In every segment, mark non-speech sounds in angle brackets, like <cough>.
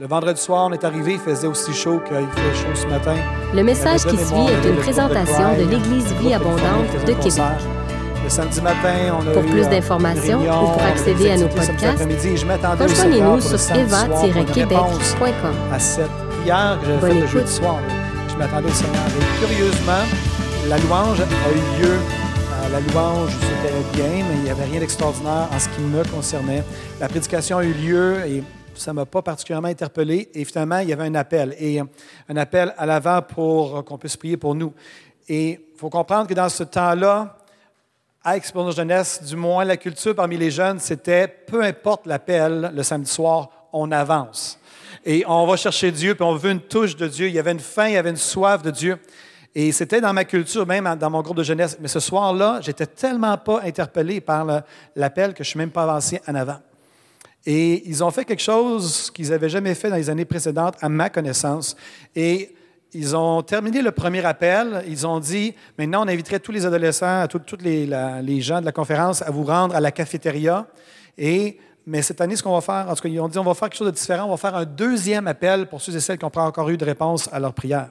Le vendredi soir, on est arrivé, il faisait aussi chaud qu'il fait chaud ce matin. Le message qui suit est une présentation de l'Église Vie Abondante de Québec. Le samedi matin, on a Pour eu, plus euh, d'informations ou pour accéder à nos podcasts, Rejoignez-nous sur eva-québec.com. à cette prière que j'avais le jeudi soir. Je m'attendais au Seigneur. Et curieusement, la louange a eu lieu. Euh, La louange, c'était bien, mais il n'y avait rien d'extraordinaire en ce qui me concernait. La prédication a eu lieu et ça ne m'a pas particulièrement interpellé. Et finalement, il y avait un appel. Et euh, un appel à l'avant pour euh, qu'on puisse prier pour nous. Et il faut comprendre que dans ce temps-là, à Expérience Jeunesse, du moins la culture parmi les jeunes, c'était peu importe l'appel le samedi soir, on avance. Et on va chercher Dieu, puis on veut une touche de Dieu. Il y avait une faim, il y avait une soif de Dieu. Et c'était dans ma culture, même dans mon groupe de jeunesse. Mais ce soir-là, j'étais tellement pas interpellé par l'appel que je suis même pas avancé en avant. Et ils ont fait quelque chose qu'ils n'avaient jamais fait dans les années précédentes, à ma connaissance. Et ils ont terminé le premier appel. Ils ont dit, maintenant, on inviterait tous les adolescents, tous les gens de la conférence à vous rendre à la cafétéria. Et, mais cette année, ce qu'on va faire, en tout cas, ils ont dit, on va faire quelque chose de différent. On va faire un deuxième appel pour ceux et celles qui n'ont pas encore eu de réponse à leur prière.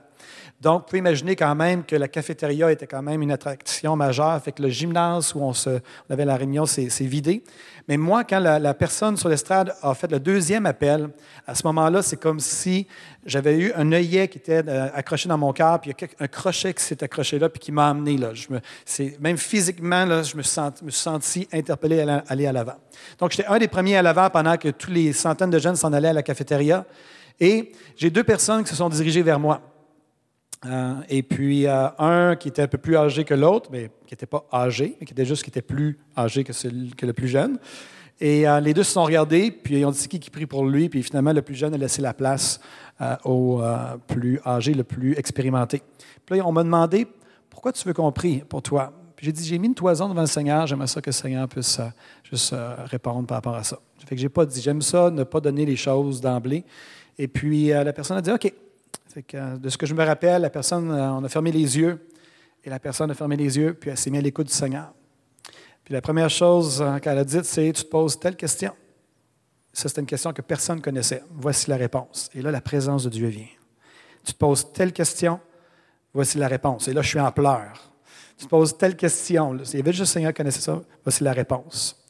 Donc, vous pouvez imaginer quand même que la cafétéria était quand même une attraction majeure. Fait que le gymnase où on, se, on avait la réunion s'est vidé. Mais moi, quand la, la personne sur l'estrade a fait le deuxième appel, à ce moment-là, c'est comme si j'avais eu un œillet qui était euh, accroché dans mon cœur, puis il y a un crochet qui s'est accroché là, puis qui m'a amené là. Je même physiquement, là, je me, me suis senti interpellé à aller à l'avant. Donc, j'étais un des premiers à l'avant pendant que tous les centaines de jeunes s'en allaient à la cafétéria. Et j'ai deux personnes qui se sont dirigées vers moi. Euh, et puis, euh, un qui était un peu plus âgé que l'autre, mais qui n'était pas âgé, mais qui était juste qui était plus âgé que, le plus jeune. Et euh, les deux se sont regardés, puis ils ont dit qui qui prie pour lui, puis finalement, le plus jeune a laissé la place au plus âgé, le plus expérimenté. Puis là, on m'a demandé pourquoi tu veux qu'on prie pour toi? Puis j'ai dit j'ai mis une toison devant le Seigneur, j'aimerais ça que le Seigneur puisse juste répondre par rapport à ça. Fait que j'ai pas dit j'aime ça, ne pas donner les choses d'emblée. Et puis la personne a dit OK. Euh, de ce que je me rappelle, la personne, euh, on a fermé les yeux, et la personne a fermé les yeux, puis elle s'est mise à l'écoute du Seigneur. Puis la première chose euh, qu'elle a dite, c'est Tu te poses telle question. Ça, c'était une question que personne ne connaissait. Voici la réponse. Et là, la présence de Dieu vient. Tu te poses telle question, voici la réponse. Et là, je suis en pleurs. Tu te poses telle question. Il le Seigneur connaissait ça, voici la réponse.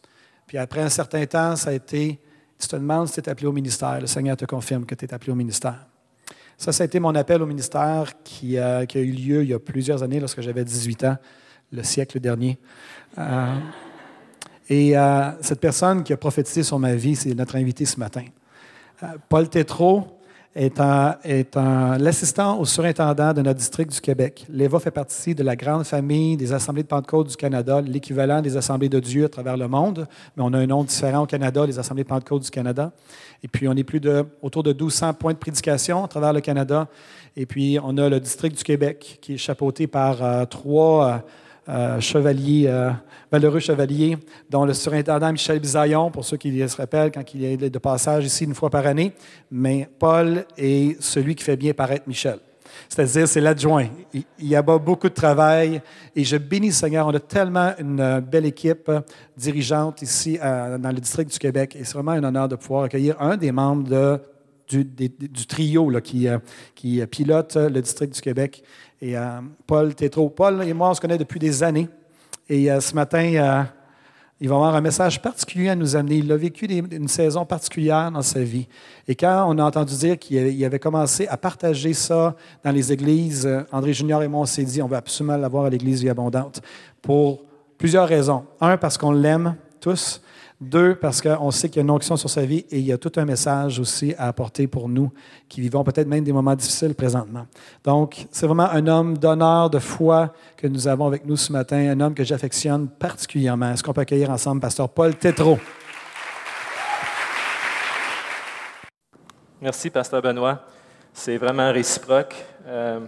Puis après un certain temps, ça a été Tu te demandes si tu es appelé au ministère. Le Seigneur te confirme que tu es appelé au ministère. Ça, ça a été mon appel au ministère qui, euh, qui a eu lieu il y a plusieurs années, lorsque j'avais 18 ans, le siècle dernier. Euh, et euh, cette personne qui a prophétisé sur ma vie, c'est notre invité ce matin. Paul Tétrault est, un- est un- l'assistant au surintendant de notre district du Québec. L'EVA fait partie de la grande famille des Assemblées de Pentecôte du Canada, l'équivalent des Assemblées de Dieu à travers le monde, mais on a un nom différent au Canada, les Assemblées de Pentecôte du Canada. Et puis, on est plus de, autour de 1200 points de prédication à travers le Canada. Et puis, on a le district du Québec qui est chapeauté par euh, trois euh, euh, chevaliers, euh, valeureux chevaliers, dont le surintendant Michel Bisaillon, pour ceux qui se rappellent, quand il est de passage ici une fois par année. Mais Paul est celui qui fait bien paraître Michel. C'est-à-dire, c'est l'adjoint. Il, y a beaucoup de travail et je bénis Seigneur. On a tellement une euh, belle équipe dirigeante ici euh, dans le district du Québec et c'est vraiment un honneur de pouvoir accueillir un des membres de- du, trio là, qui, euh, qui pilote euh, le district du Québec. Et euh, Paul Tétrault. Paul et moi, on se connaît depuis des années. Et euh, ce matin, euh, il va avoir un message particulier à nous amener. Il a vécu une saison particulière dans sa vie. Et quand on a entendu dire qu'il avait, commencé à partager ça dans les églises, euh, André Junior et moi, on s'est dit, on veut absolument l'avoir à l'Église Vie Abondante pour plusieurs raisons. Un, parce qu'on l'aime Deux, parce qu'on sait qu'il y a une onction sur sa vie et il y a tout un message aussi à apporter pour nous qui vivons peut-être même des moments difficiles présentement. Donc, c'est vraiment un homme d'honneur, de foi que nous avons avec nous ce matin, un homme que j'affectionne particulièrement. Est-ce qu'on peut accueillir ensemble Pasteur Paul Tétrault? Merci, Pasteur Benoît. C'est vraiment réciproque. Euh,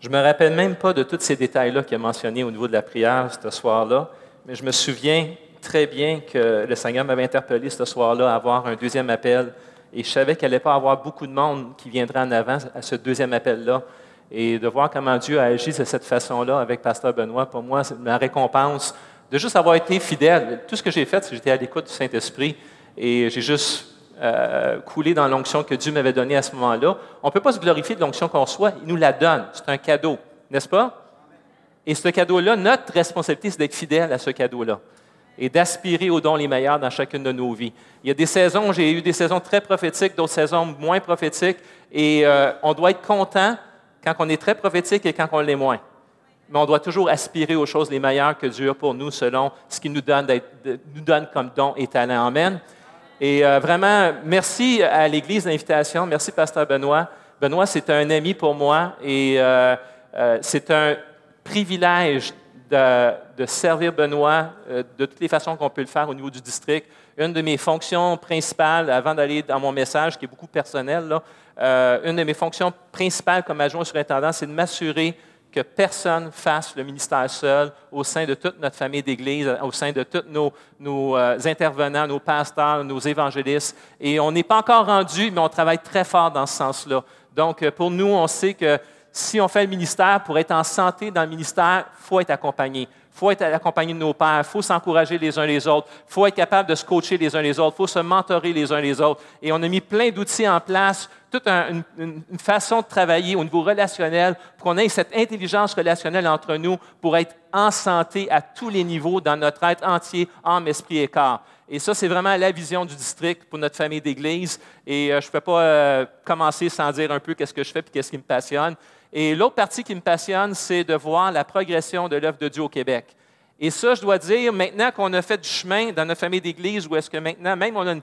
je me rappelle même pas de tous ces détails-là qu'il a mentionnés au niveau de la prière ce soir-là, mais je me souviens très bien que le Seigneur m'avait interpellé ce soir-là à avoir un deuxième appel. Et je savais qu'il n'allait pas avoir beaucoup de monde qui viendrait en avant à ce deuxième appel-là. Et de voir comment Dieu a agi de cette façon-là avec Pasteur Benoît, pour moi, c'est ma récompense de juste avoir été fidèle. Tout ce que j'ai fait, c'est que j'étais à l'écoute du Saint-Esprit et j'ai juste euh, coulé dans l'onction que Dieu m'avait donnée à ce moment-là. On ne peut pas se glorifier de l'onction qu'on reçoit, il nous la donne. C'est un cadeau, n'est-ce pas? Et ce cadeau-là, notre responsabilité, c'est d'être fidèle à ce cadeau-là et d'aspirer aux dons les meilleurs dans chacune de nos vies. Il y a des saisons, j'ai eu des saisons très prophétiques, d'autres saisons moins prophétiques, et euh, on doit être content quand on est très prophétique et quand on l'est moins. Mais on doit toujours aspirer aux choses les meilleures que Dieu a pour nous selon ce qu'il nous donne, comme don et talent. Amen. Et euh, vraiment, merci à l'Église d'invitation. Merci, Pasteur Benoît. Benoît, c'est un ami pour moi et euh, c'est un privilège de, de servir Benoît de toutes les façons qu'on peut le faire au niveau du district. Une de mes fonctions principales, avant d'aller dans mon message, qui est beaucoup personnel, là, une de mes fonctions principales comme adjoint surintendant, c'est de m'assurer que personne fasse le ministère seul au sein de toute notre famille d'Église, au sein de tous nos, euh, intervenants, nos pasteurs, nos évangélistes. Et on n'est pas encore rendu, mais on travaille très fort dans ce sens-là. Donc, euh, pour nous, on sait que si on fait le ministère, pour être en santé dans le ministère, il faut être accompagné. Faut être accompagné de nos pères, faut s'encourager les uns les autres, faut être capable de se coacher les uns les autres, faut se mentorer les uns les autres. Et on a mis plein d'outils en place toute une, façon de travailler au niveau relationnel pour qu'on ait cette intelligence relationnelle entre nous pour être en santé à tous les niveaux dans notre être entier, âme, esprit et corps. Et ça, c'est vraiment la vision du district pour notre famille d'Église. Et euh, je ne peux pas euh, commencer sans dire un peu qu'est-ce que je fais et qu'est-ce qui me passionne. Et l'autre partie qui me passionne, c'est de voir la progression de l'œuvre de Dieu au Québec. Et ça, je dois dire, maintenant qu'on a fait du chemin dans notre famille d'Église, où est-ce que maintenant, même on a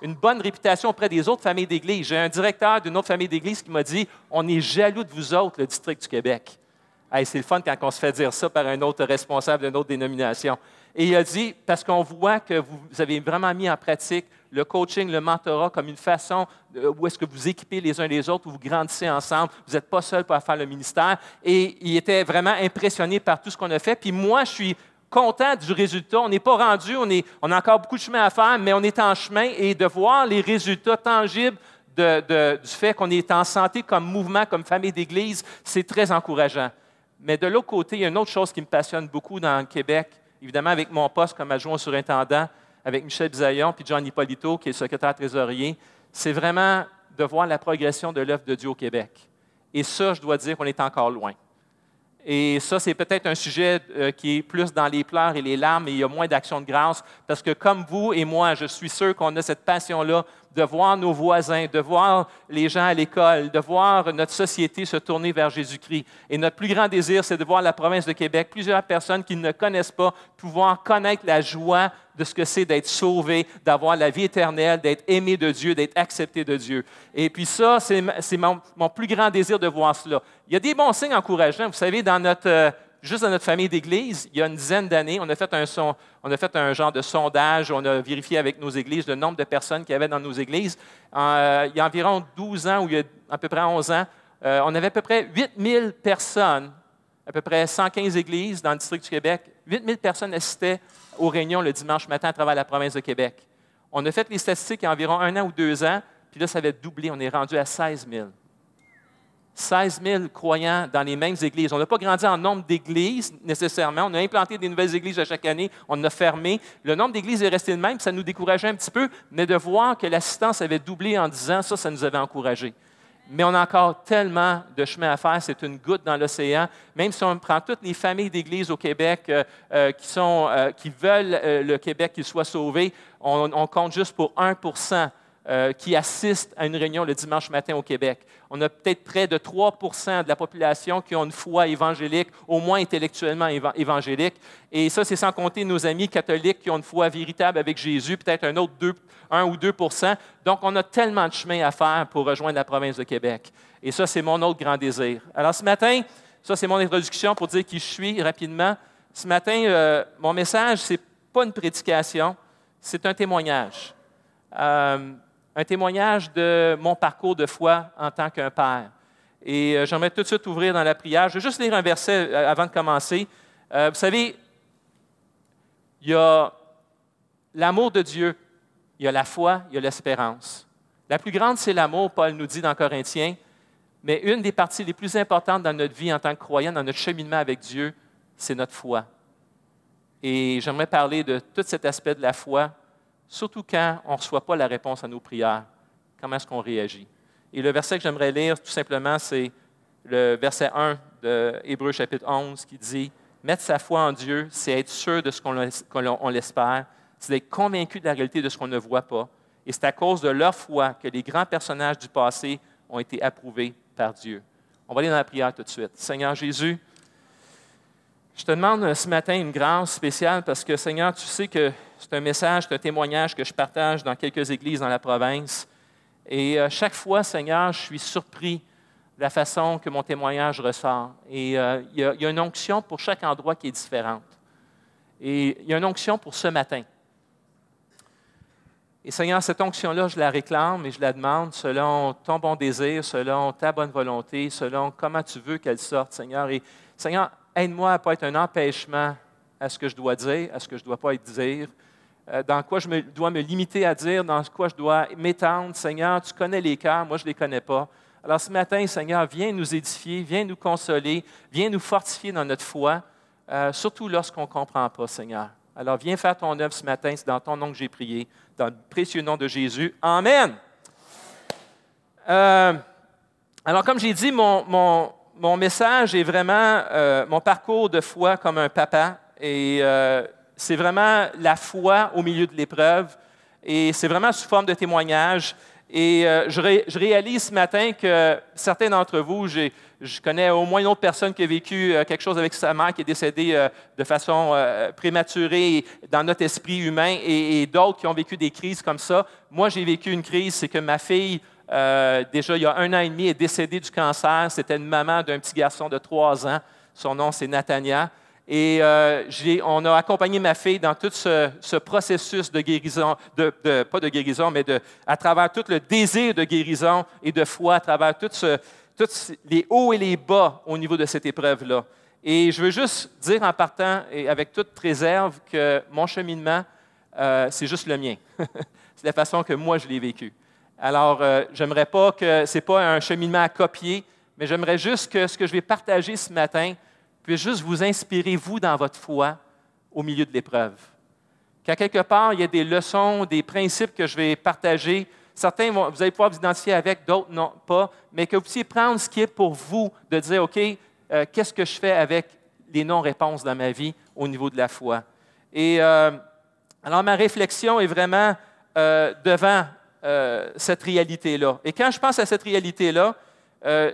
une, bonne réputation auprès des autres familles d'Église. J'ai un directeur d'une autre famille d'Église qui m'a dit On est jaloux de vous autres, le district du Québec. c'est le fun quand on se fait dire ça par un autre responsable d'une autre dénomination. Et il a dit Parce qu'on voit que vous avez vraiment mis en pratique le coaching, le mentorat comme une façon où est-ce que vous équipez les uns les autres, où vous grandissez ensemble, vous n'êtes pas seul pour faire le ministère. Et il était vraiment impressionné par tout ce qu'on a fait. Puis moi, je suis content du résultat. On n'est pas rendu, on, est, on a encore beaucoup de chemin à faire, mais on est en chemin et de voir les résultats tangibles du fait qu'on est en santé comme mouvement, comme famille d'Église, c'est très encourageant. Mais de l'autre côté, il y a une autre chose qui me passionne beaucoup dans le Québec, évidemment avec mon poste comme adjoint surintendant, avec Michel Bisaillon puis John Hippolito, qui est secrétaire trésorier, c'est vraiment de voir la progression de l'œuvre de Dieu au Québec. Et ça, je dois dire qu'on est encore loin. Et ça, c'est peut-être un sujet euh, qui est plus dans les pleurs et les larmes, et il y a moins d'action de grâce, parce que comme vous et moi, je suis sûr qu'on a cette passion-là de voir nos voisins, de voir les gens à l'école, de voir notre société se tourner vers Jésus-Christ. Et notre plus grand désir, c'est de voir la province de Québec, plusieurs personnes qui ne connaissent pas, pouvoir connaître la joie de ce que c'est d'être sauvé, d'avoir la vie éternelle, d'être aimé de Dieu, d'être accepté de Dieu. Et puis ça, c'est mon, mon, plus grand désir de voir cela. Il y a des bons signes encourageants. Vous savez, dans notre euh, juste dans notre famille d'Église, il y a une dizaine d'années, on, a fait un genre de sondage, on a vérifié avec nos églises le nombre de personnes qu'il y avait dans nos églises. Euh, il y a environ 12 ans, ou à peu près 11 ans, euh, on avait à peu près 8000 personnes, à peu près 115 églises dans le district du Québec. 8000 personnes assistaient aux réunions le dimanche matin à travers la province de Québec. On a fait les statistiques il y a environ un an ou deux ans, puis là, ça avait doublé. On est rendu à 16 000. 16 000 croyants dans les mêmes églises. On n'a pas grandi en nombre d'églises nécessairement. On a implanté des nouvelles églises à chaque année. On a fermé. Le nombre d'églises est resté le même. Ça nous décourageait un petit peu, mais de voir que l'assistance avait doublé en 10 ans, ça, ça nous avait encouragé. Mais on a encore tellement de chemin à faire. C'est une goutte dans l'océan. Même si on prend toutes les familles d'églises au Québec euh, euh, qui, sont, euh, veulent le Québec qu'il soit sauvé, on, on compte juste pour 1 euh, qui assistent à une réunion le dimanche matin au Québec. On a peut-être près de 3% de la population qui ont une foi évangélique, au moins intellectuellement évangélique. Et ça, c'est sans compter nos amis catholiques qui ont une foi véritable avec Jésus, peut-être un autre 2, 1 ou 2% Donc, on a tellement de chemin à faire pour rejoindre la province de Québec. Et ça, c'est mon autre grand désir. Alors, ce matin, ça, c'est mon introduction pour dire qui je suis rapidement. Ce matin, euh, mon message, ce n'est pas une prédication, c'est un témoignage. Euh, un témoignage de mon parcours de foi en tant qu'un père. Et euh, j'aimerais tout de suite ouvrir dans la prière. Je vais juste lire un verset euh, avant de commencer. Euh, vous savez, il y a l'amour de Dieu, il y a la foi, il y a l'espérance. La plus grande, c'est l'amour, Paul nous dit dans Corinthiens, mais une des parties les plus importantes dans notre vie en tant que croyant, dans notre cheminement avec Dieu, c'est notre foi. Et j'aimerais parler de tout cet aspect de la foi surtout quand on ne reçoit pas la réponse à nos prières. Comment est-ce qu'on réagit? Et le verset que j'aimerais lire, tout simplement, c'est le verset 1 de Hébreu chapitre 11 qui dit Mettre sa foi en Dieu, c'est être sûr de ce qu'on l'espère, c'est être convaincu de la réalité de ce qu'on ne voit pas. Et c'est à cause de leur foi que les grands personnages du passé ont été approuvés par Dieu. On va aller dans la prière tout de suite. Seigneur Jésus, je te demande ce matin une grâce spéciale parce que, Seigneur, tu sais que c'est un message, c'est un témoignage que je partage dans quelques églises dans la province. Et euh, chaque fois, Seigneur, je suis surpris de la façon que mon témoignage ressort. Et euh, il y, a une onction pour chaque endroit qui est différente. Et il y a une onction pour ce matin. Et Seigneur, cette onction-là, je la réclame et je la demande selon ton bon désir, selon ta bonne volonté, selon comment tu veux qu'elle sorte, Seigneur. Et Seigneur, aide-moi à ne pas être un empêchement à ce que je dois dire, à ce que je ne dois pas dire, euh, dans quoi je dois me limiter à dire, dans quoi je dois m'étendre. Seigneur, tu connais les cœurs, moi je ne les connais pas. Alors ce matin, Seigneur, viens nous édifier, viens nous consoler, viens nous fortifier dans notre foi, euh, surtout lorsqu'on ne comprend pas, Seigneur. Alors viens faire ton œuvre ce matin, c'est dans ton nom que j'ai prié, dans le précieux nom de Jésus. Amen. Euh, alors comme j'ai dit, mon, mon mon message est vraiment euh, mon parcours de foi comme un papa. Et euh, c'est vraiment la foi au milieu de l'épreuve. Et c'est vraiment sous forme de témoignage. Et euh, je, réalise ce matin que certains d'entre vous, je connais au moins une autre personne qui a vécu quelque chose avec sa mère qui est décédée de façon prématurée dans notre esprit humain et d'autres qui ont vécu des crises comme ça. Moi, j'ai vécu une crise, c'est que ma fille euh, déjà il y a un an et demi, est décédée du cancer. C'était une maman d'un petit garçon de trois ans. Son nom, c'est Natania. Et euh, on a accompagné ma fille dans tout ce, processus de guérison, de, pas de guérison, mais de, à travers tout le désir de guérison et de foi, à travers tous les hauts et les bas au niveau de cette épreuve-là. Et je veux juste dire en partant, et avec toute réserve, que mon cheminement, euh, c'est juste le mien. <laughs> c'est la façon que moi je l'ai vécu. Alors, euh, j'aimerais pas que ce n'est pas un cheminement à copier, mais j'aimerais juste que ce que je vais partager ce matin puisse juste vous inspirer, vous, dans votre foi au milieu de l'épreuve. Qu'à quelque part, il y a des leçons, des principes que je vais partager. Certains, vont, vous allez pouvoir vous identifier avec, d'autres non pas, mais que vous puissiez prendre ce qui est pour vous, de dire, OK, euh, qu'est-ce que je fais avec les non-réponses dans ma vie au niveau de la foi? Et euh, alors, ma réflexion est vraiment devant euh, cette réalité-là. Et quand je pense à cette réalité-là, euh,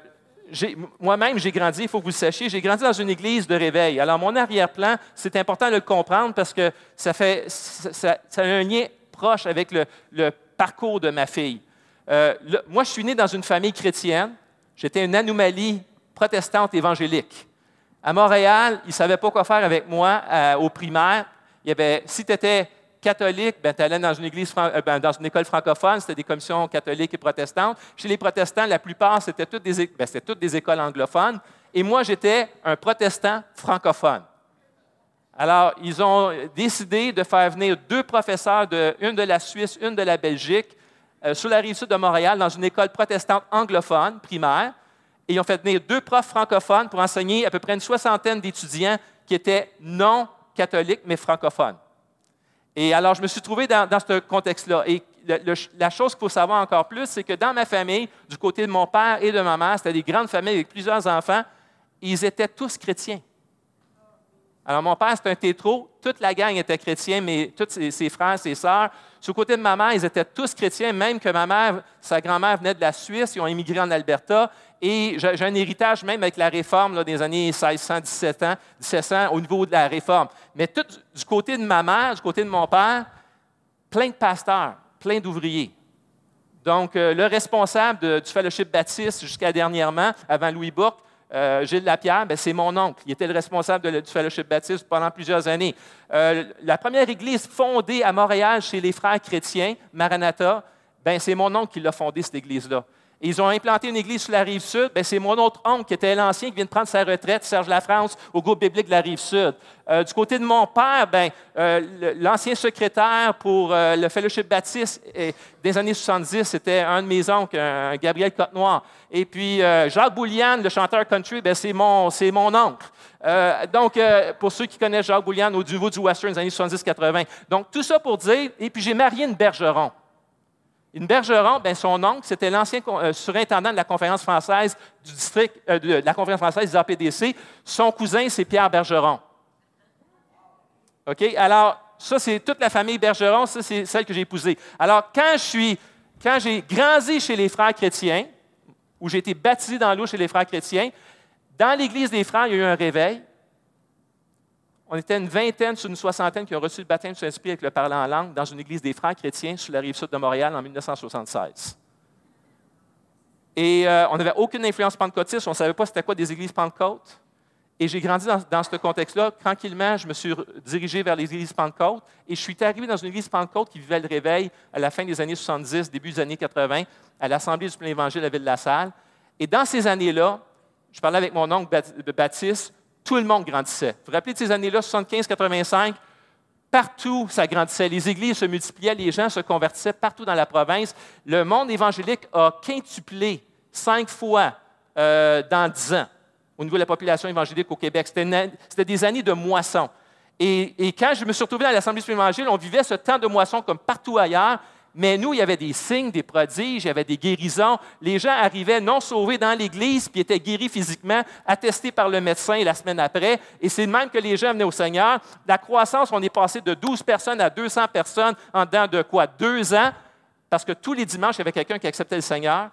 moi-même, j'ai grandi, il faut que vous le sachiez, j'ai grandi dans une église de réveil. Alors, mon arrière-plan, c'est important de le comprendre parce que ça, fait, ça, a un lien proche avec le, parcours de ma fille. Euh, moi, je suis né dans une famille chrétienne. J'étais une anomalie protestante évangélique. À Montréal, ils ne savaient pas quoi faire avec moi au primaire. Il y avait, si tu étais catholique, ben, tu allais dans une, euh, ben, dans une école francophone, c'était des commissions catholiques et protestantes. Chez les protestants, la plupart, c'était toutes, des, ben, écoles anglophones. Et moi, j'étais un protestant francophone. Alors, ils ont décidé de faire venir deux professeurs, une de la Suisse, une de la Belgique, euh, sur la rive sud de Montréal, dans une école protestante anglophone primaire. Et ils ont fait venir deux profs francophones pour enseigner à peu près une soixantaine d'étudiants qui étaient non catholiques, mais francophones. Et alors, je me suis trouvé dans, ce contexte-là. Et la chose qu'il faut savoir encore plus, c'est que dans ma famille, du côté de mon père et de ma mère, c'était des grandes familles avec plusieurs enfants, ils étaient tous chrétiens. Alors, mon père, c'était un tétro. Toute la gang était chrétien, mais tous ses, frères, ses sœurs. Sur le côté de ma mère, ils étaient tous chrétiens, même que ma mère, sa grand-mère venait de la Suisse, ils ont immigré en Alberta. Et j'ai un héritage même avec la réforme des années 1600, 1700, 1700 au niveau de la réforme. Mais tout du côté de ma mère, du côté de mon père, plein de pasteurs, plein d'ouvriers. Donc, euh, le responsable du fellowship baptiste jusqu'à dernièrement, avant Louis Bourque, euh, Gilles Lapierre, ben, c'est mon oncle. Il était le responsable du fellowship baptiste pendant plusieurs années. Euh, la première église fondée à Montréal chez les frères chrétiens, Maranatha, ben, c'est mon oncle qui l'a fondée, cette église-là. Ils ont implanté une église sur la rive sud. Ben, c'est mon autre oncle qui était l'ancien qui vient de prendre sa retraite, Serge Lafrance, au groupe biblique de la rive sud. Euh, du côté de mon père, ben, euh, l'ancien secrétaire pour euh, le Fellowship Baptiste des années 70, c'était un de mes oncles, Gabriel Cottenoir. Et puis Jacques Boulian, le chanteur country, ben, c'est mon, mon oncle. donc, pour ceux qui connaissent Jacques Boulian au niveau du western des années 70-80. Donc, tout ça pour dire, et puis j'ai marié une bergeron. Une Bergeron, ben, son oncle, c'était l'ancien euh, surintendant de la conférence française du district, euh, de la conférence française des APDC. Son cousin, c'est Pierre Bergeron. OK? Alors, ça, c'est toute la famille Bergeron, ça, c'est celle que j'ai épousée. Alors, quand je suis, quand j'ai grandi chez les frères chrétiens, où j'ai été baptisé dans l'eau chez les frères chrétiens, dans l'Église des frères, il y a eu un réveil. On était une vingtaine sur une soixantaine qui ont reçu le baptême du Saint-Esprit avec le parlant en langue dans une église des frères chrétiens sur la rive sud de Montréal en 1976. Et euh, on n'avait aucune influence pentecôtiste, on ne savait pas c'était quoi des églises pentecôtes. Et j'ai grandi dans, ce contexte-là. Tranquillement, je me suis dirigé vers les églises pentecôtes et je suis arrivé dans une église pentecôte qui vivait le réveil à la fin des années 70, début des années 80, à l'Assemblée du plein évangile de la Ville-de-la-Salle. Et dans ces années-là, je parlais avec mon oncle Baptiste, tout le monde grandissait. Vous vous rappelez de ces années-là, 75-85? Partout, ça grandissait. Les églises se multipliaient, les gens se convertissaient partout dans la province. Le monde évangélique a quintuplé cinq fois euh, dans dix ans au niveau de la population évangélique au Québec. C'était des années de moisson. Et, quand je me suis retrouvé dans l'Assemblée de l'Évangile, on vivait ce temps de moisson comme partout ailleurs. Mais nous, il y avait des signes, des prodiges, il y avait des guérisons. Les gens arrivaient non sauvés dans l'Église, puis étaient guéris physiquement, attestés par le médecin la semaine après. Et c'est même que les gens venaient au Seigneur. La croissance, on est passé de 12 personnes à 200 personnes en dedans de quoi? Deux ans, parce que tous les dimanches, il y avait quelqu'un qui acceptait le Seigneur.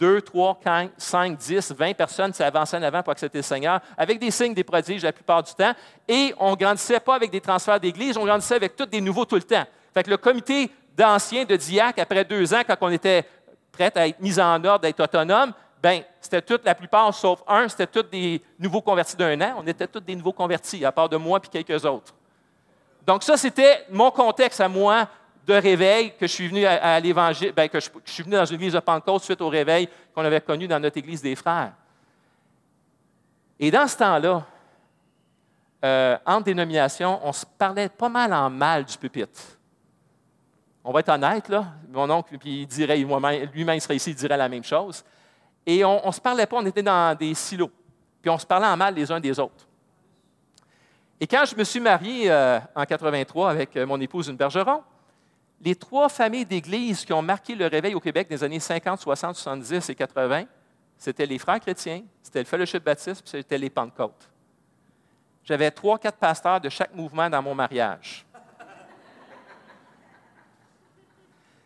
Deux, trois, cinq, dix, vingt personnes s'avançaient en avant pour accepter le Seigneur, avec des signes, des prodiges la plupart du temps. Et on ne grandissait pas avec des transferts d'église, on grandissait avec tous des nouveaux tout le temps. Fait que le comité d'anciens, de diacres, après deux ans, quand on était prêt à être mis en ordre, d'être autonome, ben c'était toute la plupart, sauf un, c'était tous des nouveaux convertis d'un an. On était tous des nouveaux convertis, à part de moi et quelques autres. Donc, ça, c'était mon contexte à moi de réveil que je suis venu à, l'Évangile, ben, que je, suis venu dans une de Pentecôte suite au réveil qu'on avait connu dans notre église des frères. Et dans ce temps-là, euh, entre dénominations, on se parlait pas mal en mal du pupitre on va être honnête, là. Mon oncle, il dirait, lui-même serait ici, il dirait la même chose. Et on ne se parlait pas, on était dans des silos. Puis on se parlait en mal les uns des autres. Et quand je me suis marié euh, en 83 avec euh, mon épouse, une bergeron, les trois familles d'églises qui ont marqué le réveil au Québec des années 50, 60, 70 et 80, c'était les frères chrétiens, c'était le Fellowship Baptiste, puis c'était les Pentecôtes. J'avais trois, quatre pasteurs de chaque mouvement dans mon mariage.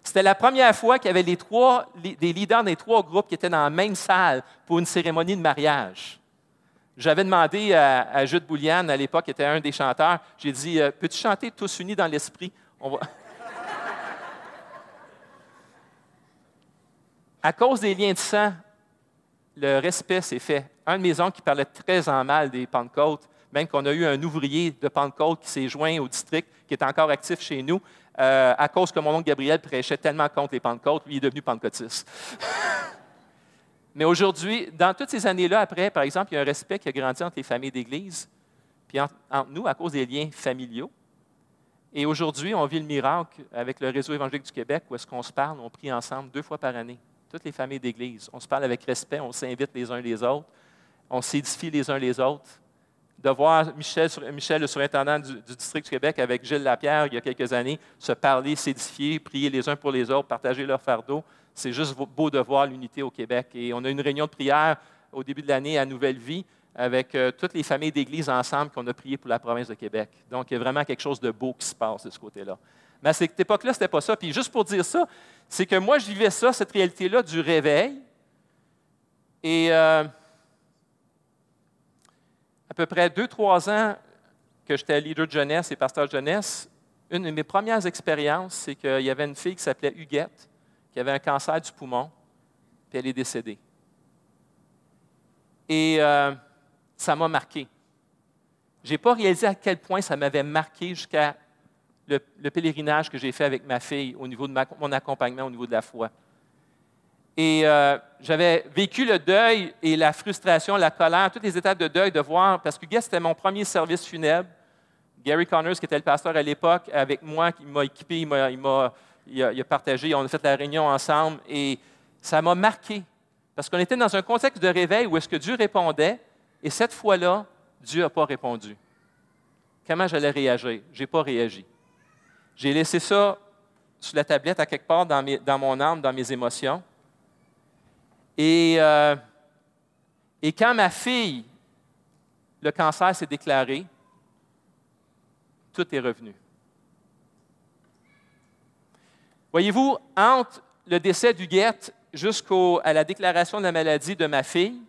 C'était la première fois qu'il y avait les trois, des leaders des trois groupes qui étaient dans la même salle pour une cérémonie de mariage. J'avais demandé à, Jude Boulian, à l'époque, qui était un des chanteurs, j'ai dit euh, Peux-tu chanter tous unis dans l'esprit? <laughs> À cause des liens de sang, le respect s'est fait. Un de mes oncles qui parlait très en mal des Pentecôtes, même qu'on a eu un ouvrier de Pentecôte qui s'est joint au district, qui est encore actif chez nous, euh, à cause que mon oncle Gabriel prêchait tellement contre les Pentecôtes, lui il est devenu pentecôtiste. <laughs> Mais aujourd'hui, dans toutes ces années-là, après, par exemple, il y a un respect qui a grandi entre les familles d'Église, puis entre, nous, à cause des liens familiaux. Et aujourd'hui, on vit le miracle avec le réseau évangélique du Québec, où est-ce qu'on se parle, on prie ensemble deux fois par année, toutes les familles d'Église. On se parle avec respect, on s'invite les uns les autres, on s'édifie les uns les autres de voir Michel, le surintendant du, district du Québec, avec Gilles Lapierre, il y a quelques années, se parler, s'édifier, prier les uns pour les autres, partager leur fardeau. C'est juste beau de voir l'unité au Québec. Et on a une réunion de prière au début de l'année à Nouvelle Vie avec euh, toutes les familles d'église ensemble qu'on a prié pour la province de Québec. Donc, il y a vraiment quelque chose de beau qui se passe de ce côté-là. Mais à cette époque-là, ce n'était pas ça. Puis juste pour dire ça, c'est que moi, je vivais ça, cette réalité-là du réveil. Et euh, à peu près deux, trois ans que j'étais leader de jeunesse et pasteur de jeunesse, une de mes premières expériences, c'est qu'il y avait une fille qui s'appelait Huguette, qui avait un cancer du poumon, puis elle est décédée. Et euh, ça m'a marqué. Je n'ai pas réalisé à quel point ça m'avait marqué jusqu'à le, pèlerinage que j'ai fait avec ma fille au niveau de mon accompagnement au niveau de la foi. Et euh, j'avais vécu le deuil et la frustration, la colère, toutes les étapes de deuil de voir, parce que c'était mon premier service funèbre. Gary Connors, qui était le pasteur à l'époque, avec moi, qui m'a équipé, il m'a, il, a, partagé, on a fait la réunion ensemble, et ça m'a marqué. Parce qu'on était dans un contexte de réveil où est-ce que Dieu répondait, et cette fois-là, Dieu n'a pas répondu. Comment j'allais réagir? Je n'ai pas réagi. J'ai laissé ça sur la tablette à quelque part dans, dans mon âme, dans mes émotions. Et, euh, et quand ma fille, le cancer s'est déclaré, tout est revenu. Voyez-vous, entre le décès du guette jusqu'à la déclaration de la maladie de ma fille,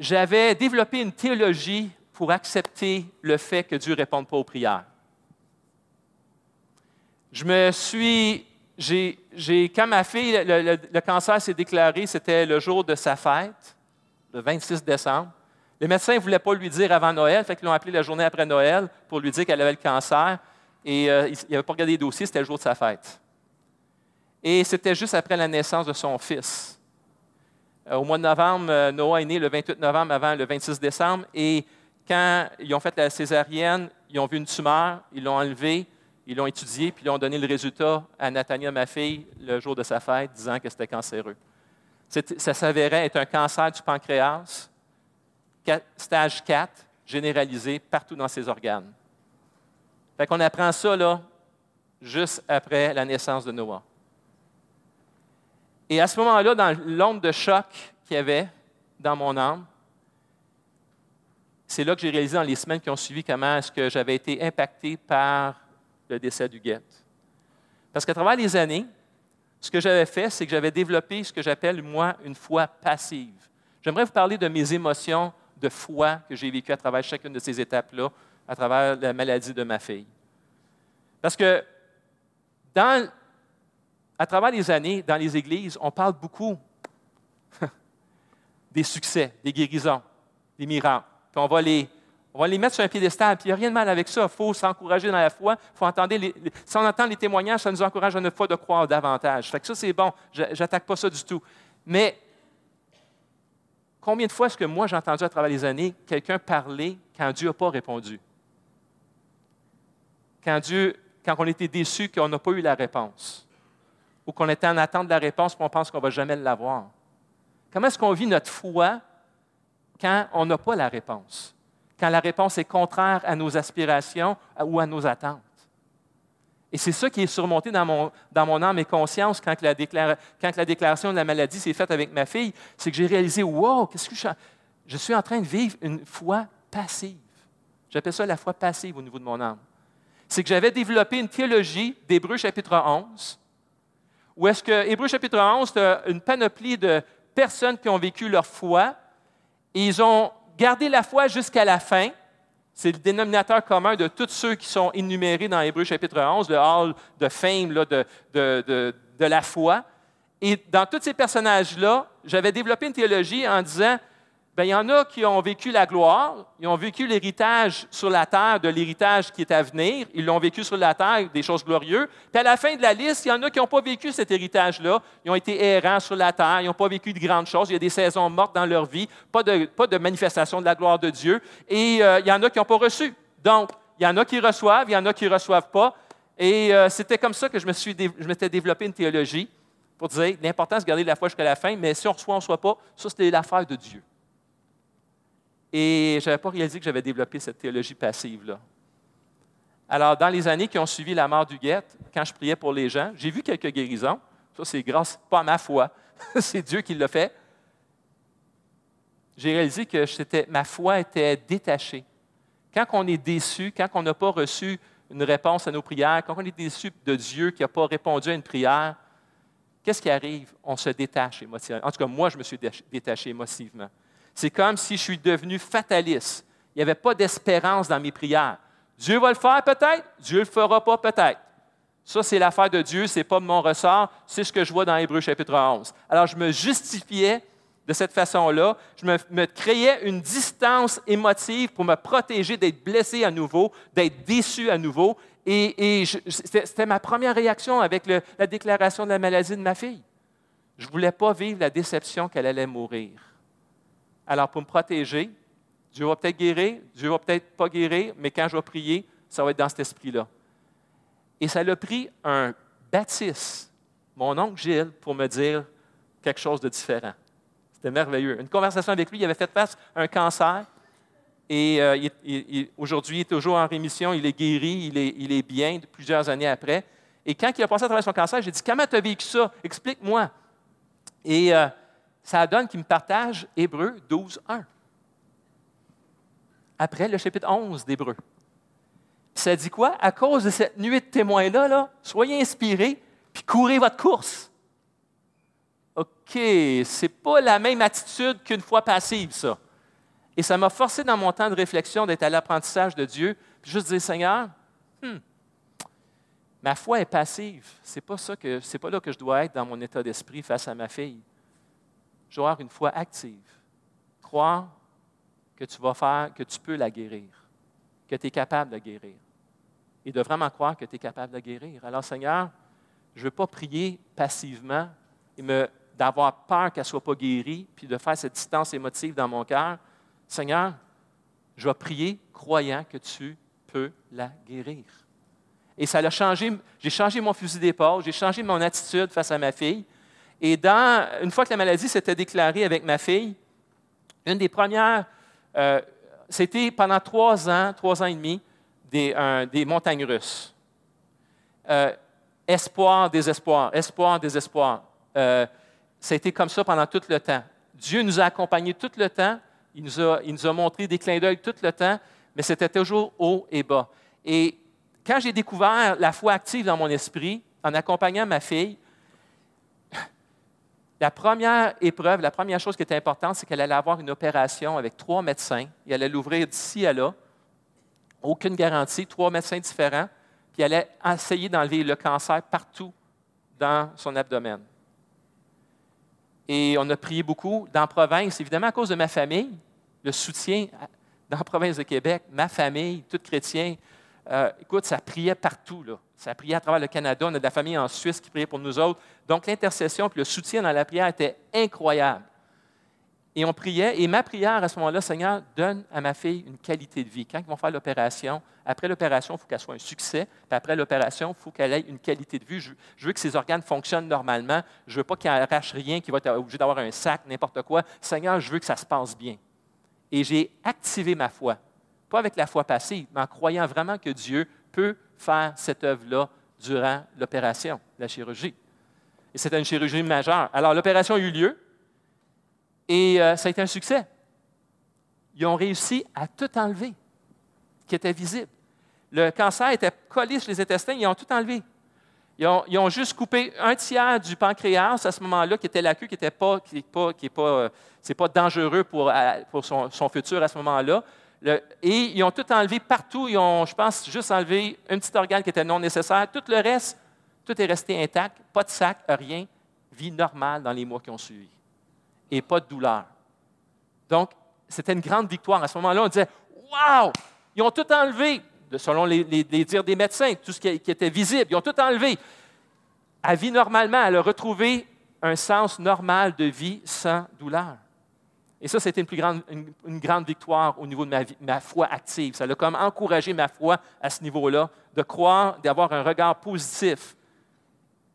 j'avais développé une théologie pour accepter le fait que Dieu ne réponde pas aux prières. Je me suis. J'ai, quand ma fille, le, cancer s'est déclaré, c'était le jour de sa fête, le 26 décembre. Les médecins ne voulaient pas lui dire avant Noël, fait qu'ils l'ont appelé la journée après Noël pour lui dire qu'elle avait le cancer. Et euh, il n'avait pas regardé les dossiers, c'était le jour de sa fête. Et c'était juste après la naissance de son fils. Euh, au mois de novembre, euh, Noah est né le 28 novembre avant le 26 décembre. Et quand ils ont fait la césarienne, ils ont vu une tumeur, ils l'ont enlevée, ils l'ont étudiée, puis ils ont donné le résultat à Nathania, ma fille, le jour de sa fête, disant que c'était cancéreux. Ça s'avérait être un cancer du pancréas, stage 4, généralisé partout dans ses organes. Fait qu'on apprend ça, là, juste après la naissance de Noah. Et à ce moment-là, dans l'onde de choc qu'il y avait dans mon âme, c'est là que j'ai réalisé dans les semaines qui ont suivi comment est-ce que j'avais été impacté par le décès du guette. Parce qu'à travers les années, ce que j'avais fait, c'est que j'avais développé ce que j'appelle, moi, une foi passive. J'aimerais vous parler de mes émotions de foi que j'ai vécues à travers chacune de ces étapes-là à travers la maladie de ma fille. Parce que à travers les années, dans les églises, on parle beaucoup <laughs> des succès, des guérisons, des miracles. Puis on va les, on va les mettre sur un piédestal. Puis il n'y a rien de mal avec ça. Il faut s'encourager dans la foi. Faut entendre les, si on entend les témoignages, ça nous encourage à notre foi de croire davantage. Fait que ça, c'est bon. Je n'attaque pas ça du tout. Mais combien de fois est-ce que moi, j'ai entendu à travers les années quelqu'un parler quand Dieu n'a pas répondu? quand, Dieu, quand on était déçu qu'on n'a pas eu la réponse, ou qu'on était en attente de la réponse et on pense qu'on ne va jamais l'avoir. Comment est-ce qu'on vit notre foi quand on n'a pas la réponse? Quand la réponse est contraire à nos aspirations ou à nos attentes? Et c'est ça qui est surmonté dans mon, dans mon âme et conscience quand la, quand la déclaration de la maladie s'est faite avec ma fille, c'est que j'ai réalisé, wow, qu'est-ce que je, je suis en train de vivre une foi passive. J'appelle ça la foi passive au niveau de mon âme c'est que j'avais développé une théologie d'Hébreu chapitre 11, où est-ce que Hébreu chapitre 11, c'est une panoplie de personnes qui ont vécu leur foi, et ils ont gardé la foi jusqu'à la fin. C'est le dénominateur commun de tous ceux qui sont énumérés dans Hébreu chapitre 11, le hall de fame de la foi. Et dans tous ces personnages-là, j'avais développé une théologie en disant, ben, il y en a qui ont vécu la gloire, ils ont vécu l'héritage sur la terre de l'héritage qui est à venir, ils l'ont vécu sur la terre, des choses glorieuses. Puis à la fin de la liste, il y en a qui n'ont pas vécu cet héritage-là, ils ont été errants sur la terre, ils n'ont pas vécu de grandes choses, il y a des saisons mortes dans leur vie, pas de, pas de manifestation de la gloire de Dieu, et euh, il y en a qui n'ont pas reçu. Donc, il y en a qui reçoivent, il y en a qui ne reçoivent pas. Et euh, c'était comme ça que je me suis je m'étais développé une théologie pour dire l'important, c'est de garder la foi jusqu'à la fin, mais si on reçoit, on ne reçoit pas, ça, c'était l'affaire de Dieu. Et je n'avais pas réalisé que j'avais développé cette théologie passive-là. Alors, dans les années qui ont suivi la mort du guette, quand je priais pour les gens, j'ai vu quelques guérisons. Ça, c'est grâce, pas à ma foi, <laughs> c'est Dieu qui l'a fait. J'ai réalisé que ma foi était détachée. Quand on est déçu, quand on n'a pas reçu une réponse à nos prières, quand on est déçu de Dieu qui n'a pas répondu à une prière, qu'est-ce qui arrive? On se détache émotivement. En tout cas, moi, je me suis détaché émotivement. C'est comme si je suis devenu fataliste. Il n'y avait pas d'espérance dans mes prières. Dieu va le faire peut-être, Dieu ne le fera pas peut-être. Ça, c'est l'affaire de Dieu, ce n'est pas mon ressort, c'est ce que je vois dans Hébreu chapitre 11. Alors, je me justifiais de cette façon-là. Je me, créais une distance émotive pour me protéger d'être blessé à nouveau, d'être déçu à nouveau. Et, c'était ma première réaction avec la déclaration de la maladie de ma fille. Je ne voulais pas vivre la déception qu'elle allait mourir. Alors, pour me protéger, Dieu va peut-être guérir, Dieu va peut-être pas guérir, mais quand je vais prier, ça va être dans cet esprit-là. Et ça l'a pris un baptiste, mon oncle Gilles, pour me dire quelque chose de différent. C'était merveilleux. Une conversation avec lui, il avait fait face à un cancer. Et euh, aujourd'hui, il est toujours en rémission, il est guéri, il est, bien plusieurs années après. Et quand il a passé à travers son cancer, j'ai dit Comment tu as vécu ça? Explique-moi. Et euh, ça donne qu'il me partage Hébreu 12, 1. Après le chapitre 11 d'Hébreu. Ça dit quoi? À cause de cette nuit de témoins-là, là, soyez inspirés, puis courez votre course. OK, c'est pas la même attitude qu'une foi passive, ça. Et ça m'a forcé dans mon temps de réflexion d'être à l'apprentissage de Dieu, puis juste dire, Seigneur, hmm, ma foi est passive. C'est pas pas là que je dois être dans mon état d'esprit face à ma fille. Je avoir une foi active. Croire que tu vas faire, que tu peux la guérir, que tu es capable de guérir. Et de vraiment croire que tu es capable de guérir. Alors, Seigneur, je ne veux pas prier passivement et d'avoir peur qu'elle ne soit pas guérie, puis de faire cette distance émotive dans mon cœur. Seigneur, je vais prier croyant que tu peux la guérir. Et ça a changé, j'ai changé mon fusil d'épaule, j'ai changé mon attitude face à ma fille. Et une fois que la maladie s'était déclarée avec ma fille, une des premières, euh, c'était pendant trois ans, trois ans et demi, des, des montagnes russes. Euh, espoir, désespoir, espoir, désespoir. Euh, ça a été comme ça pendant tout le temps. Dieu nous a accompagnés tout le temps. Il nous a, il nous a montré des clins d'œil tout le temps, mais c'était toujours haut et bas. Et quand j'ai découvert la foi active dans mon esprit, en accompagnant ma fille, la première épreuve, la première chose qui était importante, c'est qu'elle allait avoir une opération avec trois médecins. Elle allait l'ouvrir d'ici à là. Aucune garantie, trois médecins différents. Puis elle allait essayer d'enlever le cancer partout dans son abdomen. Et on a prié beaucoup dans la province, évidemment à cause de ma famille, le soutien dans la province de Québec, ma famille, toute chrétienne, euh, écoute, ça priait partout. Là. Ça priait à travers le Canada. On a de la famille en Suisse qui priait pour nous autres. Donc, l'intercession et le soutien dans la prière était incroyable. Et on priait. Et ma prière à ce moment-là, Seigneur, donne à ma fille une qualité de vie. Quand ils vont faire l'opération, après l'opération, il faut qu'elle soit un succès. Puis après l'opération, il faut qu'elle ait une qualité de vie. Je, veux que ses organes fonctionnent normalement. Je ne veux pas qu'elle arrache rien, qu'il va être obligé d'avoir un sac, n'importe quoi. Seigneur, je veux que ça se passe bien. Et j'ai activé ma foi pas avec la foi passive, mais en croyant vraiment que Dieu peut faire cette œuvre-là durant l'opération, la chirurgie. Et c'était une chirurgie majeure. Alors, l'opération a eu lieu et euh, ça a été un succès. Ils ont réussi à tout enlever qui était visible. Le cancer était collé sur les intestins, ils ont tout enlevé. Ils ont, juste coupé un tiers du pancréas à ce moment-là, qui était la queue, qui n'est pas, pas, pas, euh, pas dangereux pour, pour son, futur à ce moment-là et ils ont tout enlevé partout. Ils ont, je pense, juste enlevé un petit organe qui était non nécessaire. Tout le reste, tout est resté intact. Pas de sac, rien. Vie normale dans les mois qui ont suivi. Et pas de douleur. Donc, c'était une grande victoire. À ce moment-là, on disait Waouh Ils ont tout enlevé, selon les, dires des médecins, tout ce qui, était visible. Ils ont tout enlevé. À vie normalement, elle a retrouvé un sens normal de vie sans douleur. Et ça, c'était une, plus grande, une, grande victoire au niveau de ma, ma foi active. Ça a comme encouragé ma foi à ce niveau-là, de croire, d'avoir un regard positif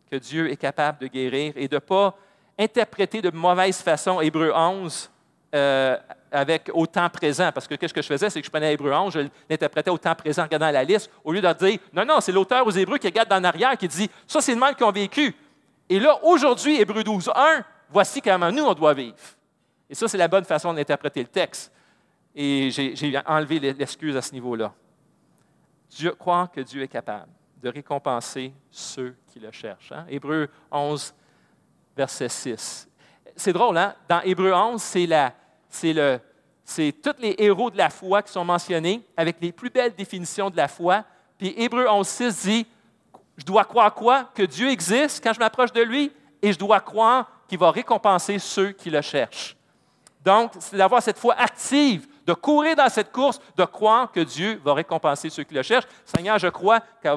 que Dieu est capable de guérir et de ne pas interpréter de mauvaise façon Hébreu 11 euh, avec au temps présent. Parce que ce que je faisais, c'est que je prenais Hébreu 11, je l'interprétais au temps présent en regardant la liste, au lieu de dire non, non, c'est l'auteur aux Hébreux qui regarde en arrière qui dit ça, c'est le mal qu'ils ont vécu. Et là, aujourd'hui, Hébreu 12, 1, voici comment nous, on doit vivre. Et ça, c'est la bonne façon d'interpréter le texte. Et j'ai enlevé l'excuse à ce niveau-là. Dieu croit que Dieu est capable de récompenser ceux qui le cherchent. Hein? Hébreu 11, verset 6. C'est drôle, hein? Dans Hébreu 11, c'est le, c'est tous les héros de la foi qui sont mentionnés avec les plus belles définitions de la foi. Puis Hébreu 11, 6 dit Je dois croire quoi? Que Dieu existe quand je m'approche de lui? Et je dois croire qu'il va récompenser ceux qui le cherchent. Donc, d'avoir cette foi active, de courir dans cette course, de croire que Dieu va récompenser ceux qui le cherchent. Seigneur, je crois que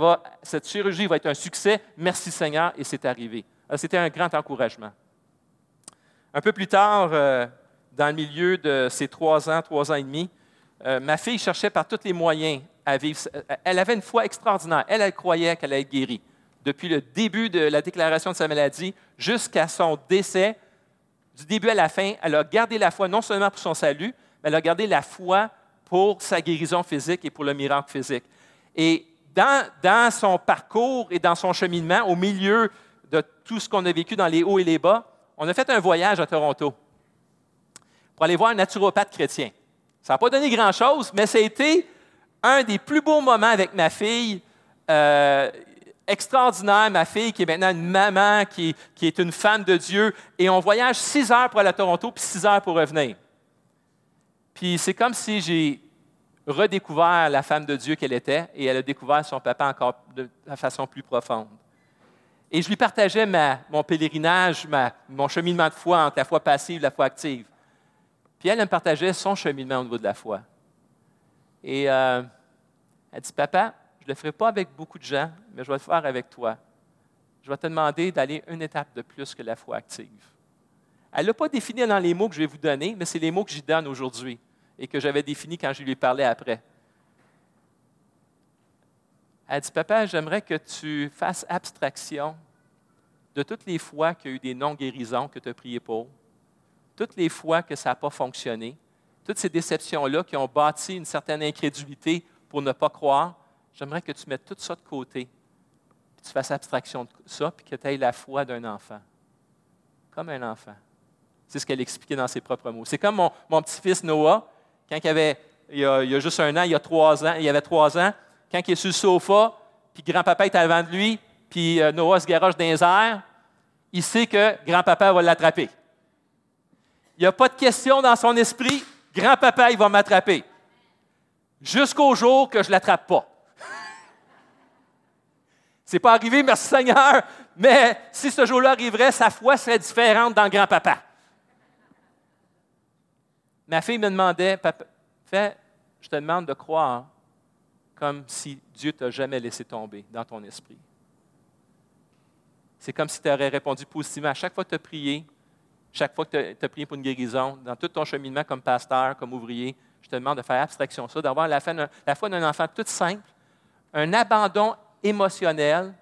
cette chirurgie va être un succès. Merci Seigneur, et c'est arrivé. C'était un grand encouragement. Un peu plus tard, euh, dans le milieu de ses trois ans, trois ans et demi, euh, ma fille cherchait par tous les moyens à vivre. Elle avait une foi extraordinaire. Elle, elle croyait qu'elle allait être guérie. Depuis le début de la déclaration de sa maladie jusqu'à son décès, du début à la fin, elle a gardé la foi non seulement pour son salut, mais elle a gardé la foi pour sa guérison physique et pour le miracle physique. Et dans, dans son parcours et dans son cheminement, au milieu de tout ce qu'on a vécu dans les hauts et les bas, on a fait un voyage à Toronto pour aller voir un naturopathe chrétien. Ça n'a pas donné grand-chose, mais ça a été un des plus beaux moments avec ma fille. Euh, extraordinaire, ma fille qui est maintenant une maman, qui, qui, est une femme de Dieu, et on voyage six heures pour aller à Toronto, puis six heures pour revenir. Puis c'est comme si j'ai redécouvert la femme de Dieu qu'elle était, et elle a découvert son papa encore de façon plus profonde. Et je lui partageais mon pèlerinage, mon cheminement de foi entre la foi passive et la foi active. Puis elle, me partageait son cheminement au niveau de la foi. Et euh, elle dit, Papa, le ferai pas avec beaucoup de gens, mais je vais le faire avec toi. Je vais te demander d'aller une étape de plus que la foi active. Elle ne l'a pas défini dans les mots que je vais vous donner, mais c'est les mots que j'y donne aujourd'hui et que j'avais définis quand je lui ai parlé après. Elle dit, Papa, j'aimerais que tu fasses abstraction de toutes les fois qu'il y a eu des non-guérisons que tu as prié pour, toutes les fois que ça n'a pas fonctionné, toutes ces déceptions-là qui ont bâti une certaine incrédulité pour ne pas croire, j'aimerais que tu mettes tout ça de côté, que tu fasses abstraction de ça, puis que tu aies la foi d'un enfant, comme un enfant. C'est ce qu'elle expliquait dans ses propres mots. C'est comme mon, petit-fils Noah, quand il, avait, il, y a, juste un an, il y a trois ans, il avait trois ans, quand il est sur le sofa, puis grand-papa est avant de lui, puis euh, Noah se garoche dans les airs, il sait que grand-papa va l'attraper. Il n'y a pas de question dans son esprit, grand-papa, il va m'attraper. Jusqu'au jour que je ne l'attrape pas. C'est pas arrivé, merci Seigneur, mais si ce jour-là arriverait, sa foi serait différente dans grand-papa. Ma fille me demandait, papa, je te demande de croire comme si Dieu t'a jamais laissé tomber dans ton esprit. C'est comme si tu aurais répondu positivement à chaque fois que tu as prié, chaque fois que tu as, prié pour une guérison, dans tout ton cheminement comme pasteur, comme ouvrier, je te demande de faire abstraction ça, d'avoir la, la foi d'un enfant tout simple, un abandon émotionnel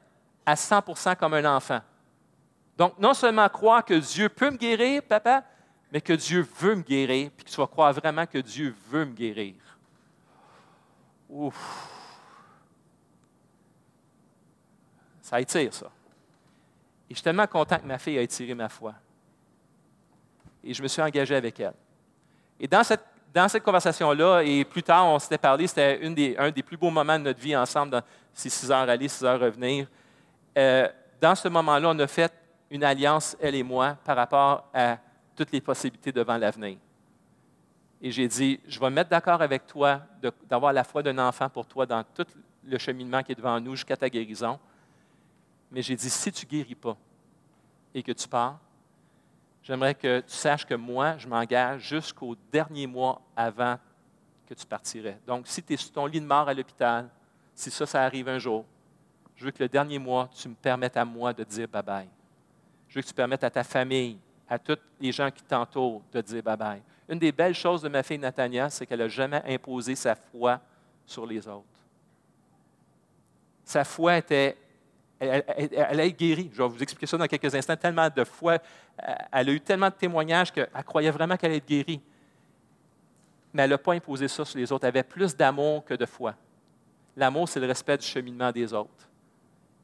à 100 comme un enfant. Donc, non seulement croire que Dieu peut me guérir, papa, mais que Dieu veut me guérir, puis que tu vas croire vraiment que Dieu veut me guérir. Ouf. Ça étire, ça. Et je suis tellement content que ma fille ait étiré ma foi. Et je me suis engagé avec elle. Et dans cette, dans cette conversation-là, et plus tard, on s'était parlé, c'était un des plus beaux moments de notre vie ensemble, dans ces six heures aller, six heures revenir. Euh, dans ce moment-là, on a fait une alliance, elle et moi, par rapport à toutes les possibilités devant l'avenir. Et j'ai dit, je vais me mettre d'accord avec toi d'avoir la foi d'un enfant pour toi dans tout le cheminement qui est devant nous jusqu'à ta guérison. Mais j'ai dit, si tu ne guéris pas et que tu pars, j'aimerais que tu saches que moi, je m'engage jusqu'au dernier mois avant que tu partirais. Donc, si tu es sur ton lit de mort à l'hôpital, si ça, ça arrive un jour, je veux que le dernier mois, tu me permettes à moi de dire bye-bye. Je veux que tu permettes à ta famille, à tous les gens qui t'entourent de dire bye-bye. Une des belles choses de ma fille Natania, c'est qu'elle n'a jamais imposé sa foi sur les autres. Sa foi était elle, a été guérie. Je vais vous expliquer ça dans quelques instants. Tellement de fois, elle a eu tellement de témoignages qu'elle croyait vraiment qu'elle allait être guérie. Mais elle n'a pas imposé ça sur les autres. Elle avait plus d'amour que de foi. L'amour, c'est le respect du cheminement des autres.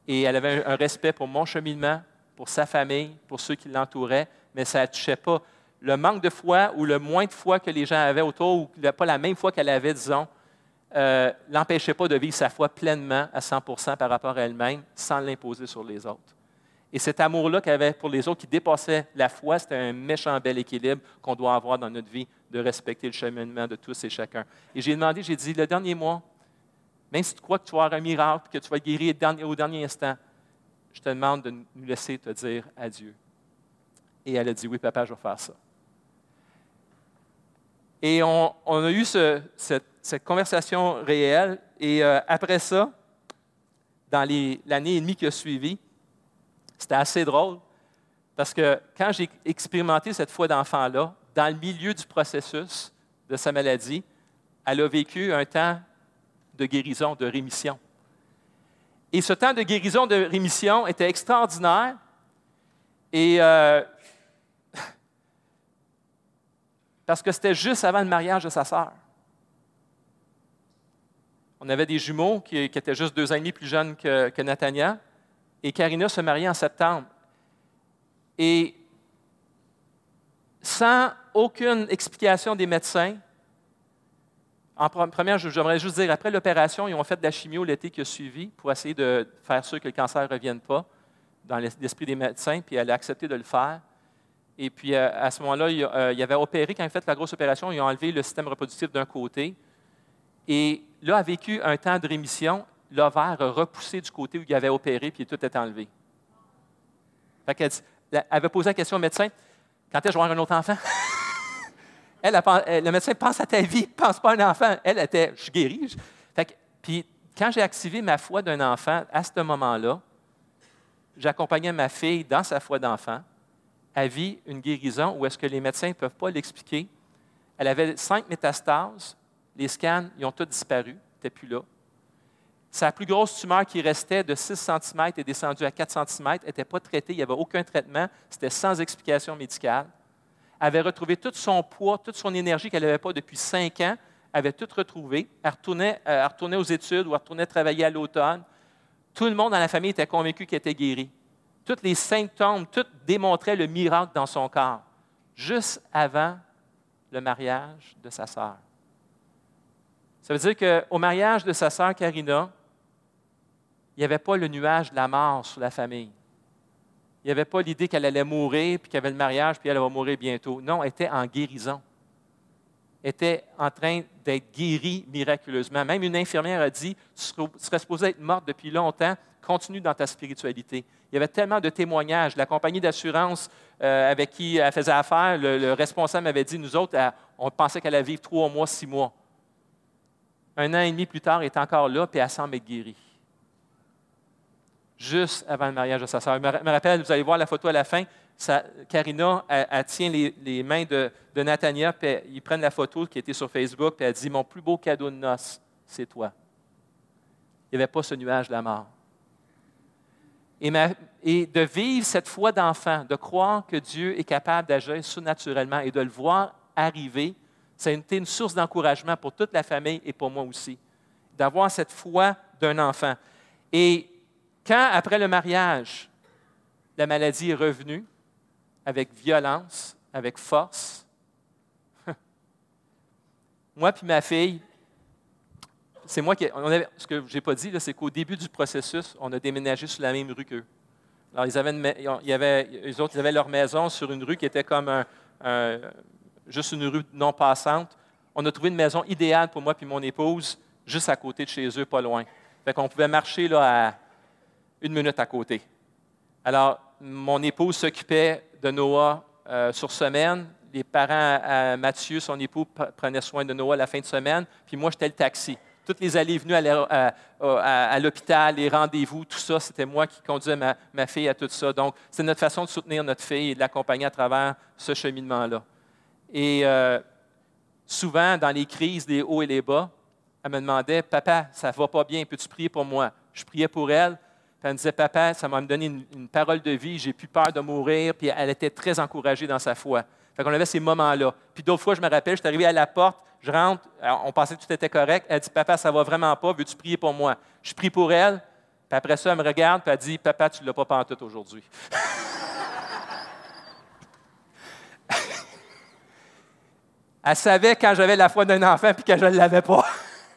Et elle avait un respect pour mon cheminement, pour sa famille, pour ceux qui l'entouraient, mais ça ne touchait pas le manque de foi ou le moins de foi que les gens avaient autour, ou pas la même foi qu'elle avait, disons, euh, l'empêchait pas de vivre sa foi pleinement à 100% par rapport à elle-même sans l'imposer sur les autres. Et cet amour-là qu'elle avait pour les autres qui dépassait la foi, c'était un méchant bel équilibre qu'on doit avoir dans notre vie de respecter le cheminement de tous et chacun. Et j'ai demandé, j'ai dit, le dernier mois, même si tu crois que tu vas avoir un miracle, que tu vas guérir au dernier instant, je te demande de nous laisser te dire adieu. Et elle a dit, oui, papa, je vais faire ça. Et on, a eu cette cette conversation réelle. Et euh, après ça, dans l'année et demie qui a suivi, c'était assez drôle Parce que quand j'ai expérimenté cette foi d'enfant-là, dans le milieu du processus de sa maladie, elle a vécu un temps de guérison, de rémission. Et ce temps de guérison, de rémission était extraordinaire. Et euh, <laughs> parce que c'était juste avant le mariage de sa sœur. On avait des jumeaux qui, étaient juste deux ans et demi plus jeunes que, Nathania. Et Karina se mariait en septembre. Et sans aucune explication des médecins, en première, j'aimerais juste dire, après l'opération, ils ont fait de la chimio l'été qui a suivi pour essayer de faire sûr que le cancer ne revienne pas dans l'esprit des médecins, puis elle a accepté de le faire. Et puis, euh, à ce moment-là, il, euh, avait opéré, quand il a fait la grosse opération, ils ont enlevé le système reproductif d'un côté. Et là, a vécu un temps de rémission. L'ovaire a repoussé du côté où il avait opéré, puis tout est enlevé. Fait elle, avait posé la question au médecin quand est-ce que je vais un autre enfant? <laughs> Elle, le médecin pense à ta vie, pense pas à un enfant. Elle était, je suis guérie. puis quand j'ai activé ma foi d'un enfant, à ce moment-là, j'accompagnais ma fille dans sa foi d'enfant. Elle vit une guérison où est-ce que les médecins ne peuvent pas l'expliquer. Elle avait cinq métastases. Les scans, ils ont tous disparu, n'étaient plus là. Sa plus grosse tumeur qui restait de 6 cm est descendue à 4 cm, n'était pas traitée, il n'y avait aucun traitement, c'était sans explication médicale avait retrouvé tout son poids, toute son énergie qu'elle n'avait pas depuis cinq ans, avait tout retrouvé. Elle retournait, euh, retournait aux études ou elle retournait travailler à l'automne. Tout le monde dans la famille était convaincu qu'elle était guérie. Tous les symptômes, tout démontraient le miracle dans son corps, juste avant le mariage de sa sœur. Ça veut dire qu'au mariage de sa sœur Karina, il n'y avait pas le nuage de la mort sur la famille. Il n'y avait pas l'idée qu'elle allait mourir, puis qu'il y avait le mariage, puis elle va mourir bientôt. Non, elle était en guérison. Elle était en train d'être guérie miraculeusement. Même une infirmière a dit Tu serais supposée être morte depuis longtemps, continue dans ta spiritualité. Il y avait tellement de témoignages. La compagnie d'assurance euh, avec qui elle faisait affaire, le, responsable m'avait dit Nous autres, on pensait qu'elle allait vivre trois mois, six mois. Un an et demi plus tard, elle est encore là, puis elle semble être guérie juste avant le mariage de sa sœur. Je me rappelle, vous allez voir la photo à la fin, Karina, elle, tient les, mains de, de Nathania, puis ils prennent la photo qui était sur Facebook, puis elle dit Mon plus beau cadeau de noces, c'est toi. Il n'y avait pas ce nuage de la mort. Et de vivre cette foi d'enfant, de croire que Dieu est capable d'agir surnaturellement et de le voir arriver, ça a été une source d'encouragement pour toute la famille et pour moi aussi, d'avoir cette foi d'un enfant. Et quand, après le mariage, la maladie est revenue, avec violence, avec force, <laughs> moi puis ma fille, c'est moi qui. Ce que je n'ai pas dit, c'est qu'au début du processus, on a déménagé sur la même rue qu'eux. Alors, ils avaient, ils avaient, avaient leur maison sur une rue qui était comme un, juste une rue non passante. On a trouvé une maison idéale pour moi et mon épouse, juste à côté de chez eux, pas loin. Fait qu'on pouvait marcher là, à une minute à côté. Alors, mon épouse s'occupait de Noah euh, sur semaine. Les parents à Mathieu, son époux, prenaient soin de Noah la fin de semaine. Puis moi, j'étais le taxi. Toutes les allées et venues à, l'hôpital, les rendez-vous, tout ça, c'était moi qui conduisais ma, fille à tout ça. Donc, c'est notre façon de soutenir notre fille et de l'accompagner à travers ce cheminement-là. Et euh, souvent, dans les crises, les hauts et les bas, elle me demandait Papa, ça ne va pas bien, peux-tu prier pour moi Je priais pour elle elle me disait, papa, ça m'a donné une, parole de vie, j'ai plus peur de mourir. Puis elle était très encouragée dans sa foi. Fait qu'on avait ces moments-là. Puis d'autres fois, je me rappelle, je suis arrivé à la porte, je rentre, on pensait que tout était correct. Elle dit, papa, ça va vraiment pas, veux-tu prier pour moi? Je prie pour elle. Puis après ça, elle me regarde, puis elle dit, papa, tu ne l'as pas pantoute aujourd'hui. <laughs> elle savait quand j'avais la foi d'un enfant, puis quand je ne l'avais pas.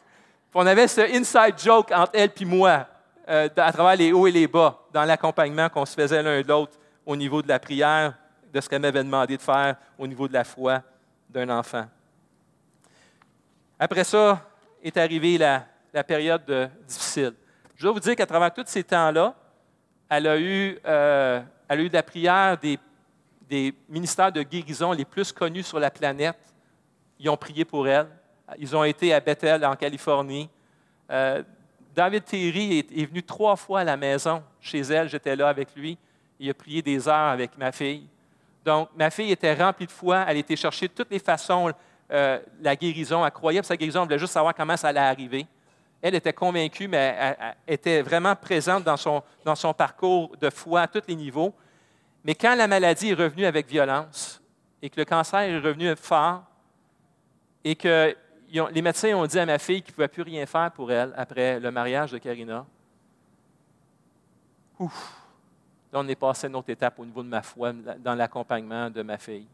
<laughs> on avait ce inside joke entre elle et moi. Euh, à travers les hauts et les bas, dans l'accompagnement qu'on se faisait l'un de l'autre au niveau de la prière, de ce qu'elle m'avait demandé de faire au niveau de la foi d'un enfant. Après ça est arrivée la, période difficile. Je dois vous dire qu'à travers tous ces temps-là, elle a eu, euh, elle a eu de la prière des, ministères de guérison les plus connus sur la planète. Ils ont prié pour elle. Ils ont été à Bethel, en Californie. Euh, David Thierry est, venu trois fois à la maison chez elle, j'étais là avec lui. Il a prié des heures avec ma fille. Donc, ma fille était remplie de foi. Elle était chercher de toutes les façons euh, la guérison. Elle croyait que sa guérison. Elle voulait juste savoir comment ça allait arriver. Elle était convaincue, mais elle, était vraiment présente dans son, dans son parcours de foi à tous les niveaux. Mais quand la maladie est revenue avec violence et que le cancer est revenu fort et que les médecins ont dit à ma fille qu'ils ne pouvaient plus rien faire pour elle après le mariage de Karina, ouf, là, on est passé à une autre étape au niveau de ma foi dans l'accompagnement de ma fille.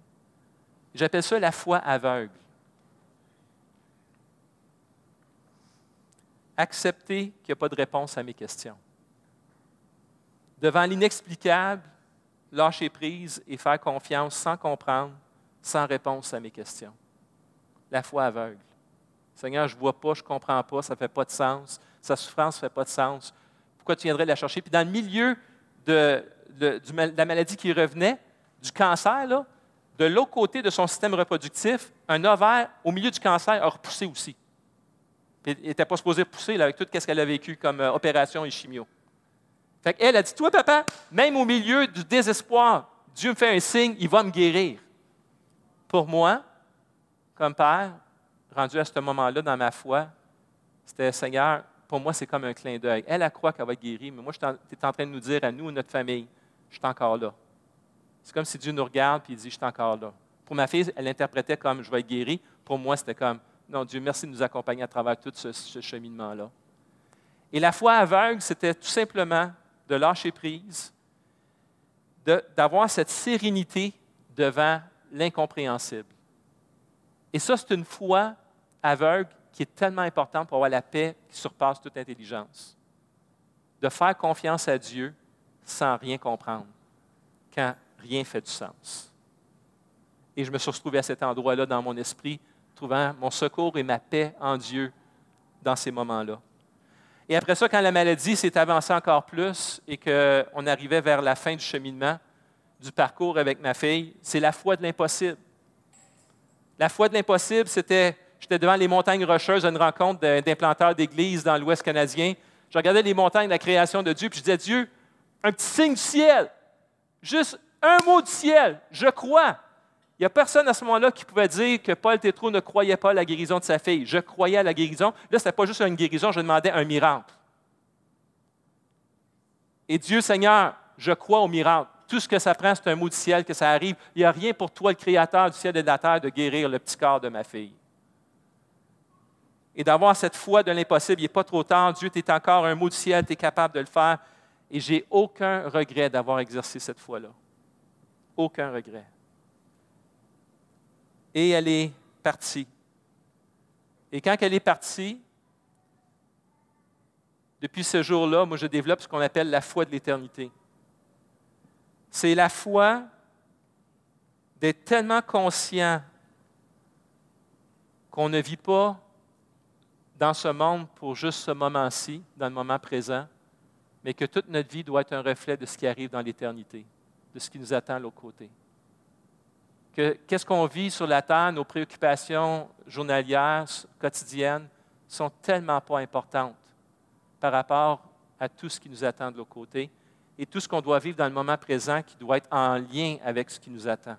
J'appelle ça la foi aveugle. Accepter qu'il n'y a pas de réponse à mes questions. Devant l'inexplicable, lâcher prise et faire confiance sans comprendre, sans réponse à mes questions. La foi aveugle. Seigneur, je ne vois pas, je ne comprends pas, ça ne fait pas de sens, sa souffrance ne fait pas de sens. Pourquoi tu viendrais la chercher? Puis dans le milieu de, la maladie qui revenait, du cancer, de l'autre côté de son système reproductif, un ovaire au milieu du cancer a repoussé aussi. il n'était pas supposé pousser avec tout ce qu'elle a vécu comme euh, opération et chimio. Fait elle a dit Toi, papa, même au milieu du désespoir, Dieu me fait un signe, il va me guérir. Pour moi, comme père, rendu à ce moment-là dans ma foi, c'était Seigneur, pour moi, c'est comme un clin d'œil. Elle, elle croit qu'elle va être guérie, mais moi, tu es en train de nous dire à nous, notre famille, je suis encore là. C'est comme si Dieu nous regarde et il dit, je suis encore là. Pour ma fille, elle l'interprétait comme je vais être guérie. Pour moi, c'était comme, non, Dieu, merci de nous accompagner à travers tout ce, ce cheminement-là. Et la foi aveugle, c'était tout simplement de lâcher prise, d'avoir cette sérénité devant l'incompréhensible. Et ça, c'est une foi aveugle qui est tellement importante pour avoir la paix qui surpasse toute intelligence. De faire confiance à Dieu sans rien comprendre, quand rien fait du sens. Et je me suis retrouvé à cet endroit-là dans mon esprit, trouvant mon secours et ma paix en Dieu dans ces moments-là. Et après ça, quand la maladie s'est avancée encore plus et qu'on arrivait vers la fin du cheminement, du parcours avec ma fille, c'est la foi de l'impossible. La foi de l'impossible, c'était, j'étais devant les montagnes rocheuses à une rencontre d'implanteurs d'églises dans l'Ouest canadien. Je regardais les montagnes de la création de Dieu, puis je disais, Dieu, un petit signe du ciel, juste un mot du ciel, je crois. Il n'y a personne à ce moment-là qui pouvait dire que Paul Tétrault ne croyait pas à la guérison de sa fille. Je croyais à la guérison. Là, ce n'était pas juste une guérison, je demandais un miracle. Et Dieu, Seigneur, je crois au miracle. Tout ce que ça prend, c'est un mot du ciel, que ça arrive. Il n'y a rien pour toi, le Créateur du ciel et de la terre, de guérir le petit corps de ma fille. Et d'avoir cette foi de l'impossible, il n'est pas trop tard. Dieu, tu es encore un mot du ciel, tu es capable de le faire. Et j'ai aucun regret d'avoir exercé cette foi-là. Aucun regret. Et elle est partie. Et quand elle est partie, depuis ce jour-là, moi, je développe ce qu'on appelle la foi de l'éternité. C'est la foi d'être tellement conscient qu'on ne vit pas dans ce monde pour juste ce moment-ci, dans le moment présent, mais que toute notre vie doit être un reflet de ce qui arrive dans l'éternité, de ce qui nous attend à l'autre côté. Qu'est-ce qu'on vit sur la terre, nos préoccupations journalières, quotidiennes, sont tellement pas importantes par rapport à tout ce qui nous attend de l'autre côté et tout ce qu'on doit vivre dans le moment présent qui doit être en lien avec ce qui nous attend.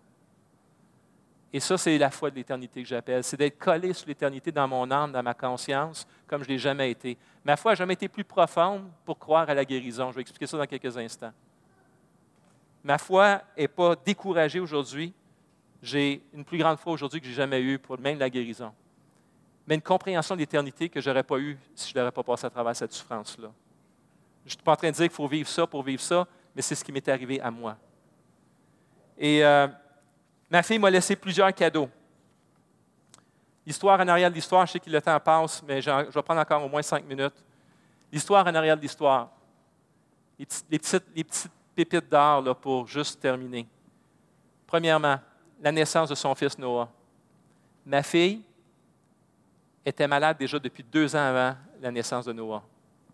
Et ça, c'est la foi de l'éternité que j'appelle. C'est d'être collé sur l'éternité dans mon âme, dans ma conscience, comme je ne l'ai jamais été. Ma foi n'a jamais été plus profonde pour croire à la guérison. Je vais expliquer ça dans quelques instants. Ma foi n'est pas découragée aujourd'hui. J'ai une plus grande foi aujourd'hui que j'ai jamais eue pour même la guérison. Mais une compréhension de l'éternité que je n'aurais pas eue si je n'aurais pas passé à travers cette souffrance-là. Je ne suis pas en train de dire qu'il faut vivre ça pour vivre ça, mais c'est ce qui m'est arrivé à moi. Et euh, ma fille m'a laissé plusieurs cadeaux. L'histoire en arrière de l'histoire, je sais que le temps passe, mais je vais prendre encore au moins cinq minutes. L'histoire en arrière de l'histoire. Les, petites, les petites pépites d'or pour juste terminer. Premièrement, la naissance de son fils Noah. Ma fille était malade déjà depuis deux ans avant la naissance de Noah.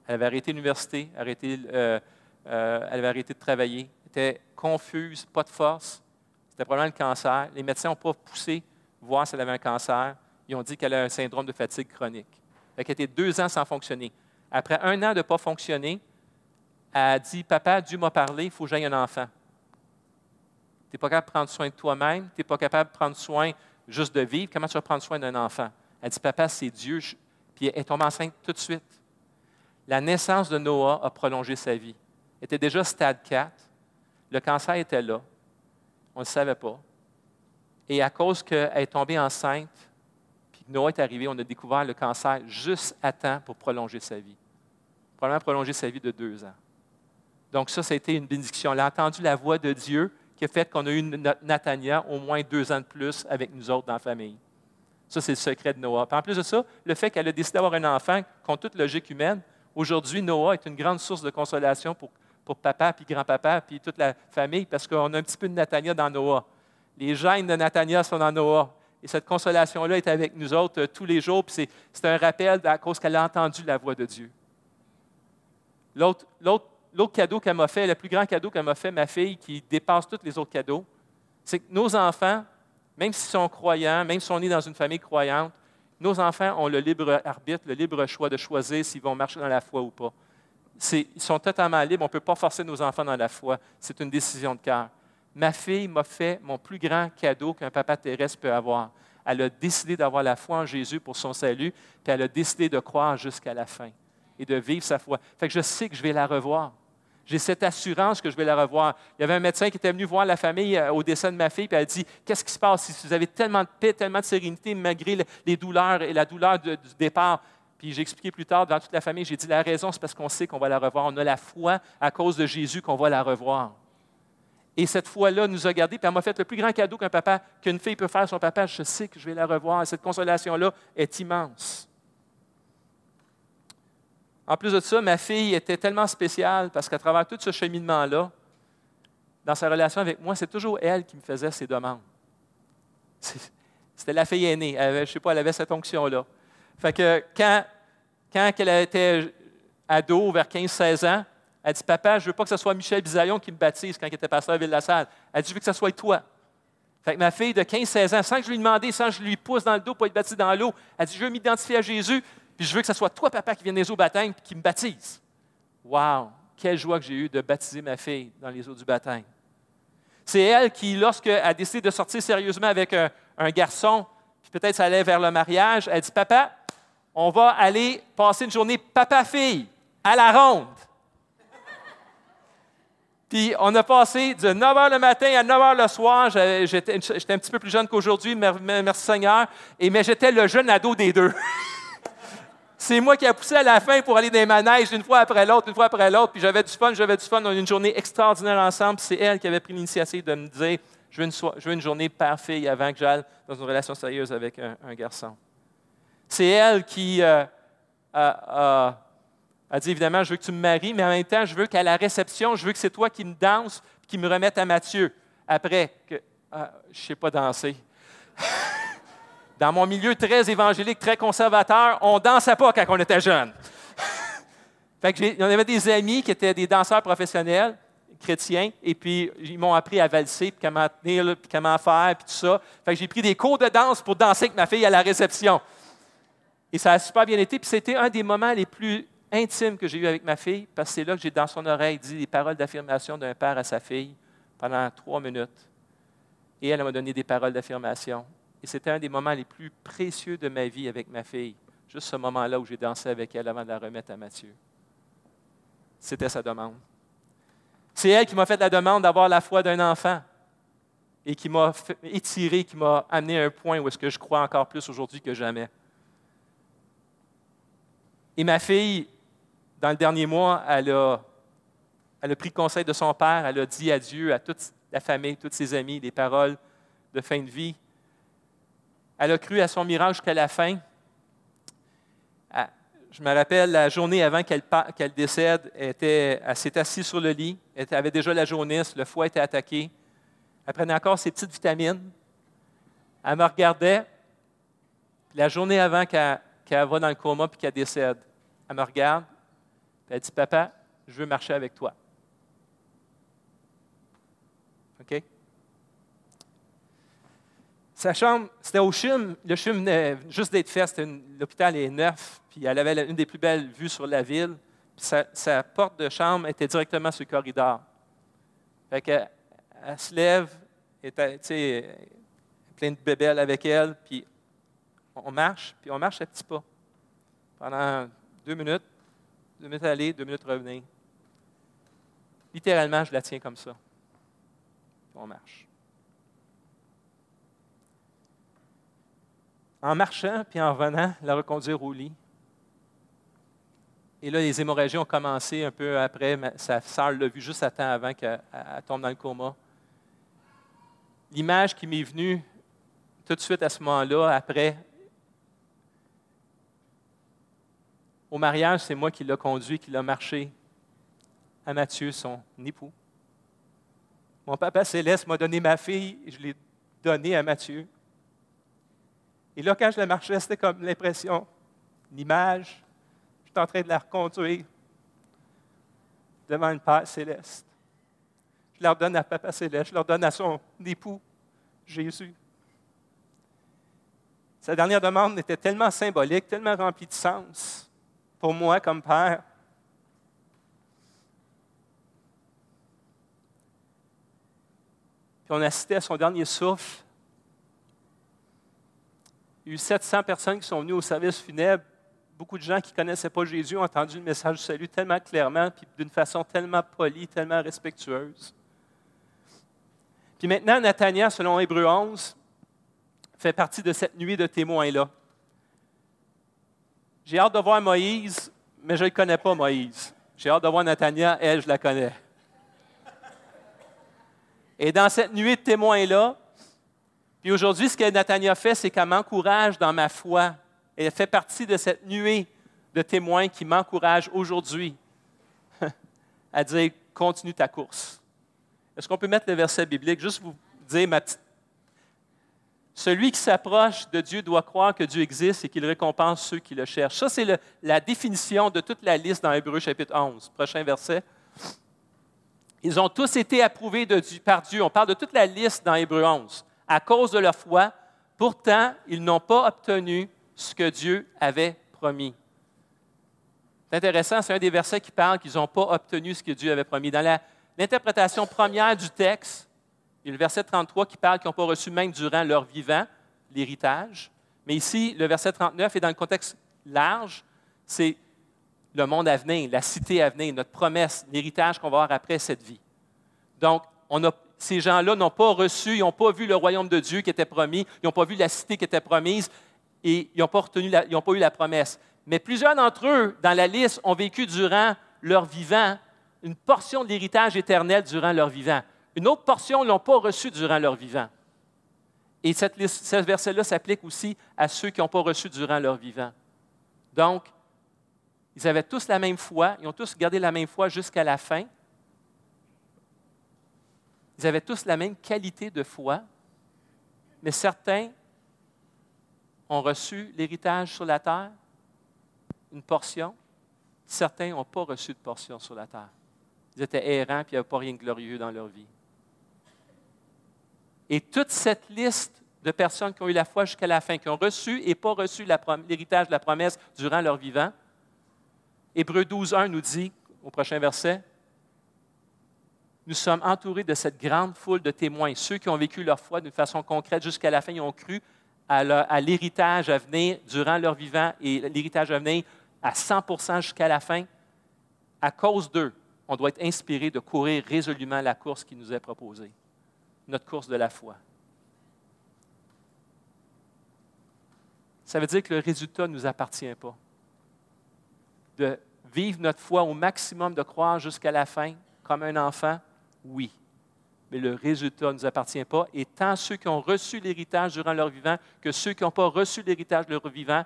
Elle avait arrêté l'université, euh, euh, elle avait arrêté de travailler, était confuse, pas de force. C'était probablement le cancer. Les médecins n'ont pas poussé voir si elle avait un cancer. Ils ont dit qu'elle a un syndrome de fatigue chronique. Elle était deux ans sans fonctionner. Après un an de ne pas fonctionner, elle a dit Papa, Dieu m'a parlé, il faut que j'aille un enfant. Tu n'es pas capable de prendre soin de toi-même. Tu n'es pas capable de prendre soin juste de vivre. Comment tu vas prendre soin d'un enfant? Elle dit, papa, c'est Dieu. Puis elle tombe enceinte tout de suite. La naissance de Noah a prolongé sa vie. Elle était déjà stade 4. Le cancer était là. On ne le savait pas. Et à cause qu'elle est tombée enceinte, puis que Noah est arrivé, on a découvert le cancer juste à temps pour prolonger sa vie. Probablement prolonger sa vie de deux ans. Donc ça, ça a été une bénédiction. Elle a entendu la voix de Dieu qui a fait qu'on a eu Nathania au moins deux ans de plus avec nous autres dans la famille. Ça, c'est le secret de Noah. en plus de ça, le fait qu'elle a décidé d'avoir un enfant contre toute logique humaine, aujourd'hui, Noah est une grande source de consolation pour, pour papa, puis grand-papa, puis toute la famille, parce qu'on a un petit peu de Nathania dans Noah. Les gènes de Nathania sont dans Noah. Et cette consolation-là est avec nous autres euh, tous les jours, puis c'est un rappel à cause qu'elle a entendu la voix de Dieu. L'autre cadeau qu'elle m'a fait, le plus grand cadeau qu'elle m'a fait, ma fille, qui dépasse tous les autres cadeaux, c'est que nos enfants, même s'ils sont croyants, même si on est dans une famille croyante, nos enfants ont le libre arbitre, le libre choix de choisir s'ils vont marcher dans la foi ou pas. Ils sont totalement libres. On ne peut pas forcer nos enfants dans la foi. C'est une décision de cœur. Ma fille m'a fait mon plus grand cadeau qu'un papa terrestre peut avoir. Elle a décidé d'avoir la foi en Jésus pour son salut, puis elle a décidé de croire jusqu'à la fin et de vivre sa foi. Fait que je sais que je vais la revoir. J'ai cette assurance que je vais la revoir. Il y avait un médecin qui était venu voir la famille euh, au décès de ma fille, puis elle a dit Qu'est-ce qui se passe si vous avez tellement de paix, tellement de sérénité, malgré les douleurs et la douleur du départ Puis j'ai expliqué plus tard devant toute la famille, j'ai dit La raison, c'est parce qu'on sait qu'on va la revoir. On a la foi à cause de Jésus qu'on va la revoir. Et cette foi-là nous a gardés, puis elle m'a fait le plus grand cadeau qu'un papa, qu'une fille peut faire à son papa. Je sais que je vais la revoir. cette consolation-là est immense. En plus de ça, ma fille était tellement spéciale parce qu'à travers tout ce cheminement-là, dans sa relation avec moi, c'est toujours elle qui me faisait ses demandes. C'était la fille aînée. Elle je ne sais pas, elle avait cette onction-là. Fait que quand, quand elle était ado, vers 15-16 ans, elle dit Papa, je ne veux pas que ce soit Michel Bisaillon qui me baptise quand il était pasteur à Ville-la-Salle. Elle dit Je veux que ce soit toi. Fait que ma fille de 15-16 ans, sans que je lui demande, sans que je lui pousse dans le dos pour être baptisée dans l'eau, elle dit Je veux m'identifier à Jésus, puis je veux que ce soit toi, papa, qui vienne les eaux baptême et qui me baptise. Wow! Quelle joie que j'ai eue de baptiser ma fille dans les eaux du baptême. C'est elle qui, lorsqu'elle a décidé de sortir sérieusement avec un, garçon, puis peut-être ça allait vers le mariage, elle dit Papa, on va aller passer une journée papa-fille à la ronde. Puis on a passé de 9 h le matin à 9 h le soir. J'étais un petit peu plus jeune qu'aujourd'hui, merci Seigneur, et, mais j'étais le jeune ado des deux. <laughs> C'est moi qui ai poussé à la fin pour aller dans les manèges une fois après l'autre, une fois après l'autre. Puis j'avais du fun, j'avais du fun. On a une journée extraordinaire ensemble. C'est elle qui avait pris l'initiative de me dire je veux une, journée père-fille avant que j'aille dans une relation sérieuse avec un, garçon. C'est elle qui euh, a, dit évidemment je veux que tu me maries, mais en même temps, je veux qu'à la réception, je veux que c'est toi qui me danses qui me remette à Mathieu. Après, que ah, je ne sais pas danser. <laughs> Dans mon milieu très évangélique, très conservateur, on ne dansait pas quand on était jeune. <laughs> fait que on avait des amis qui étaient des danseurs professionnels, chrétiens, et puis ils m'ont appris à valser, puis comment tenir, puis comment faire, puis tout ça. Fait que j'ai pris des cours de danse pour danser avec ma fille à la réception. Et ça a super bien été, puis c'était un des moments les plus intimes que j'ai eu avec ma fille, parce que c'est là que j'ai dans son oreille dit les paroles d'affirmation d'un père à sa fille pendant trois minutes. Et elle m'a donné des paroles d'affirmation. Et c'était un des moments les plus précieux de ma vie avec ma fille. Juste ce moment-là où j'ai dansé avec elle avant de la remettre à Mathieu. C'était sa demande. C'est elle qui m'a fait la demande d'avoir la foi d'un enfant et qui m'a étiré, qui m'a amené à un point où est-ce que je crois encore plus aujourd'hui que jamais. Et ma fille, dans le dernier mois, elle a, elle a pris conseil de son père, elle a dit adieu à toute la famille, tous ses amis, des paroles de fin de vie. Elle a cru à son miracle jusqu'à la fin. Ah, je me rappelle la journée avant qu'elle décède, elle, s'est assise sur le lit, elle avait déjà la jaunisse, le foie était attaqué. Elle prenait encore ses petites vitamines. Elle me regardait. La journée avant qu'elle va dans le coma et qu'elle décède, elle me regarde. Elle dit Papa, je veux marcher avec toi. OK? Sa chambre, c'était au CHUM. Le CHUM venait juste d'être fait. L'hôpital est neuf. Puis elle avait une des plus belles vues sur la ville. Puis sa, porte de chambre était directement sur le corridor. Fait qu'elle, elle se lève, était plein de bébelles avec elle, puis on marche, puis on marche à petits pas. Pendant deux minutes, deux minutes aller, deux minutes revenir. Littéralement, je la tiens comme ça. On marche. En marchant, puis en revenant, la reconduire au lit. Et là, les hémorragies ont commencé un peu après. Sa sœur l'a vu juste à temps avant qu'elle tombe dans le coma. L'image qui m'est venue tout de suite à ce moment-là, après, au mariage, c'est moi qui l'ai conduit, qui l'a marché à Matthieu, son époux. Mon papa céleste m'a donné ma fille, je l'ai donnée à Matthieu. Et là, quand je la marchais, c'était comme l'impression, l'image, je suis en train de la reconduire devant une Père céleste. Je leur donne à Papa céleste, je leur donne à son époux, Jésus. Sa dernière demande était tellement symbolique, tellement remplie de sens pour moi comme Père. Puis on assistait à son dernier souffle. Il y a eu 700 personnes qui sont venues au service funèbre. Beaucoup de gens qui ne connaissaient pas Jésus ont entendu le message du salut tellement clairement, puis d'une façon tellement polie, tellement respectueuse. Puis maintenant, Nathaniel, selon Hébreu 11, fait partie de cette nuit de témoins-là. J'ai hâte de voir Moïse, mais je ne connais pas, Moïse. J'ai hâte de voir Nathania, elle, je la connais. Et dans cette nuit de témoins-là, puis aujourd'hui, ce que Nathania fait, c'est qu'elle m'encourage dans ma foi. Elle fait partie de cette nuée de témoins qui m'encourage aujourd'hui <laughs> à dire continue ta course. Est-ce qu'on peut mettre le verset biblique, juste vous dire ma petite celui qui s'approche de Dieu doit croire que Dieu existe et qu'il récompense ceux qui le cherchent. Ça, c'est la définition de toute la liste dans Hébreu chapitre 11. Prochain verset. Ils ont tous été approuvés de par Dieu. On parle de toute la liste dans Hébreu 11. À cause de leur foi, pourtant, ils n'ont pas obtenu ce que Dieu avait promis. C'est intéressant, c'est un des versets qui parle qu'ils n'ont pas obtenu ce que Dieu avait promis. Dans l'interprétation première du texte, il y a le verset 33 qui parle qu'ils n'ont pas reçu même durant leur vivant l'héritage. Mais ici, le verset 39 est dans le contexte large, c'est le monde à venir, la cité à venir, notre promesse, l'héritage qu'on va avoir après cette vie. Donc, ces gens-là n'ont pas reçu, ils n'ont pas vu le royaume de Dieu qui était promis, ils n'ont pas vu la cité qui était promise et ils n'ont pas, pas eu la promesse. Mais plusieurs d'entre eux, dans la liste, ont vécu durant leur vivant une portion de l'héritage éternel durant leur vivant. Une autre portion ne l'ont pas reçu durant leur vivant. Et cette, ce verset-là s'applique aussi à ceux qui n'ont pas reçu durant leur vivant. Donc, ils avaient tous la même foi, ils ont tous gardé la même foi jusqu'à la fin. Ils avaient tous la même qualité de foi, mais certains ont reçu l'héritage sur la terre, une portion. Certains n'ont pas reçu de portion sur la terre. Ils étaient errants et il n'y avait pas rien de glorieux dans leur vie. Et toute cette liste de personnes qui ont eu la foi jusqu'à la fin, qui ont reçu et pas reçu l'héritage de la promesse durant leur vivant, Hébreu 12, 1 nous dit, au prochain verset, nous sommes entourés de cette grande foule de témoins, ceux qui ont vécu leur foi d'une façon concrète jusqu'à la fin, ils ont cru à l'héritage à venir durant leur vivant et l'héritage à venir à 100% jusqu'à la fin. À cause d'eux, on doit être inspiré de courir résolument la course qui nous est proposée notre course de la foi. Ça veut dire que le résultat ne nous appartient pas. De vivre notre foi au maximum, de croire jusqu'à la fin comme un enfant, oui. Mais le résultat ne nous appartient pas. Et tant ceux qui ont reçu l'héritage durant leur vivant que ceux qui n'ont pas reçu l'héritage de leur vivant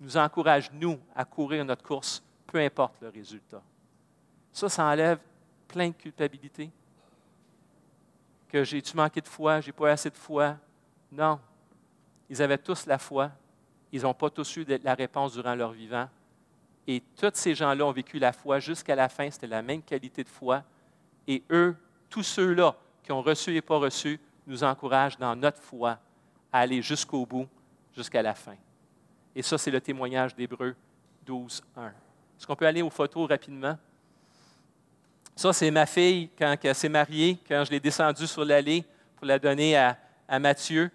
nous encouragent, nous, à courir notre course, peu importe le résultat. Ça, ça enlève plein de culpabilité, que j'ai-tu manqué de foi, j'ai pas assez de foi? Non. Ils avaient tous la foi. Ils n'ont pas tous eu la réponse durant leur vivant. Et tous ces gens-là ont vécu la foi jusqu'à la fin. C'était la même qualité de foi. Et eux, tous ceux-là qui ont reçu et pas reçu, nous encouragent dans notre foi à aller jusqu'au bout, jusqu'à la fin. Et ça, c'est le témoignage d'Hébreu 12, 1. Est-ce qu'on peut aller aux photos rapidement? Ça, c'est ma fille quand elle s'est mariée, quand je l'ai descendue sur l'allée pour la donner à, à Mathieu.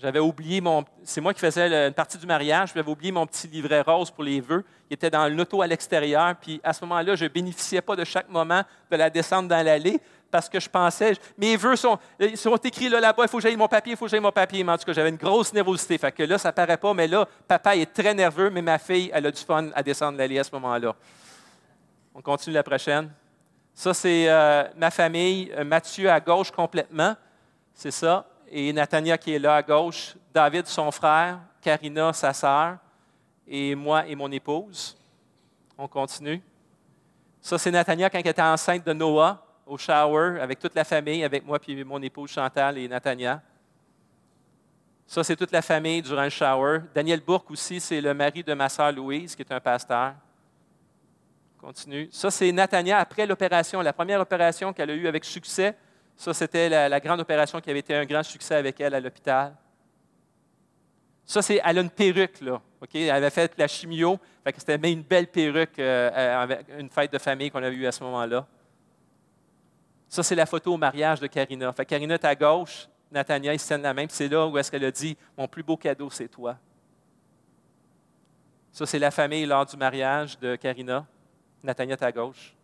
J'avais oublié mon. C'est moi qui faisais une partie du mariage. J'avais oublié mon petit livret rose pour les vœux. Il était dans l'auto à l'extérieur. Puis à ce moment-là, je ne bénéficiais pas de chaque moment de la descente dans l'allée parce que je pensais, mes vœux sont, ils sont écrits là, là-bas, il faut que j'aille mon papier, il faut que j'aille mon papier. Mais en tout cas, j'avais une grosse nervosité. Fait que là, ça paraît pas, mais là, papa est très nerveux, mais ma fille, elle a du fun à descendre l'allée à ce moment-là. On continue la prochaine. Ça, c'est euh, ma famille. Euh, Mathieu à gauche complètement. C'est ça. Et Nathania qui est là à gauche. David, son frère. Karina, sa sœur. Et moi et mon épouse. On continue. Ça, c'est Nathania quand elle était enceinte de Noah au shower avec toute la famille, avec moi puis mon épouse Chantal et Natania. Ça, c'est toute la famille durant le shower. Daniel Bourque aussi, c'est le mari de ma sœur Louise, qui est un pasteur. Continue. Ça, c'est Natania après l'opération, la première opération qu'elle a eue avec succès. Ça, c'était la, grande opération qui avait été un grand succès avec elle à l'hôpital. Ça, c'est, elle a une perruque, là. Elle avait fait la chimio. c'était une belle perruque, euh, avec une fête de famille qu'on avait eue à ce moment-là. Ça, c'est la photo au mariage de Karina. Fait Karina est à gauche, Nathania, se tiennent la main, c'est là où est-ce qu'elle a dit Mon plus beau cadeau, c'est toi. Ça, c'est la famille lors du mariage de Karina. Nathania est à gauche.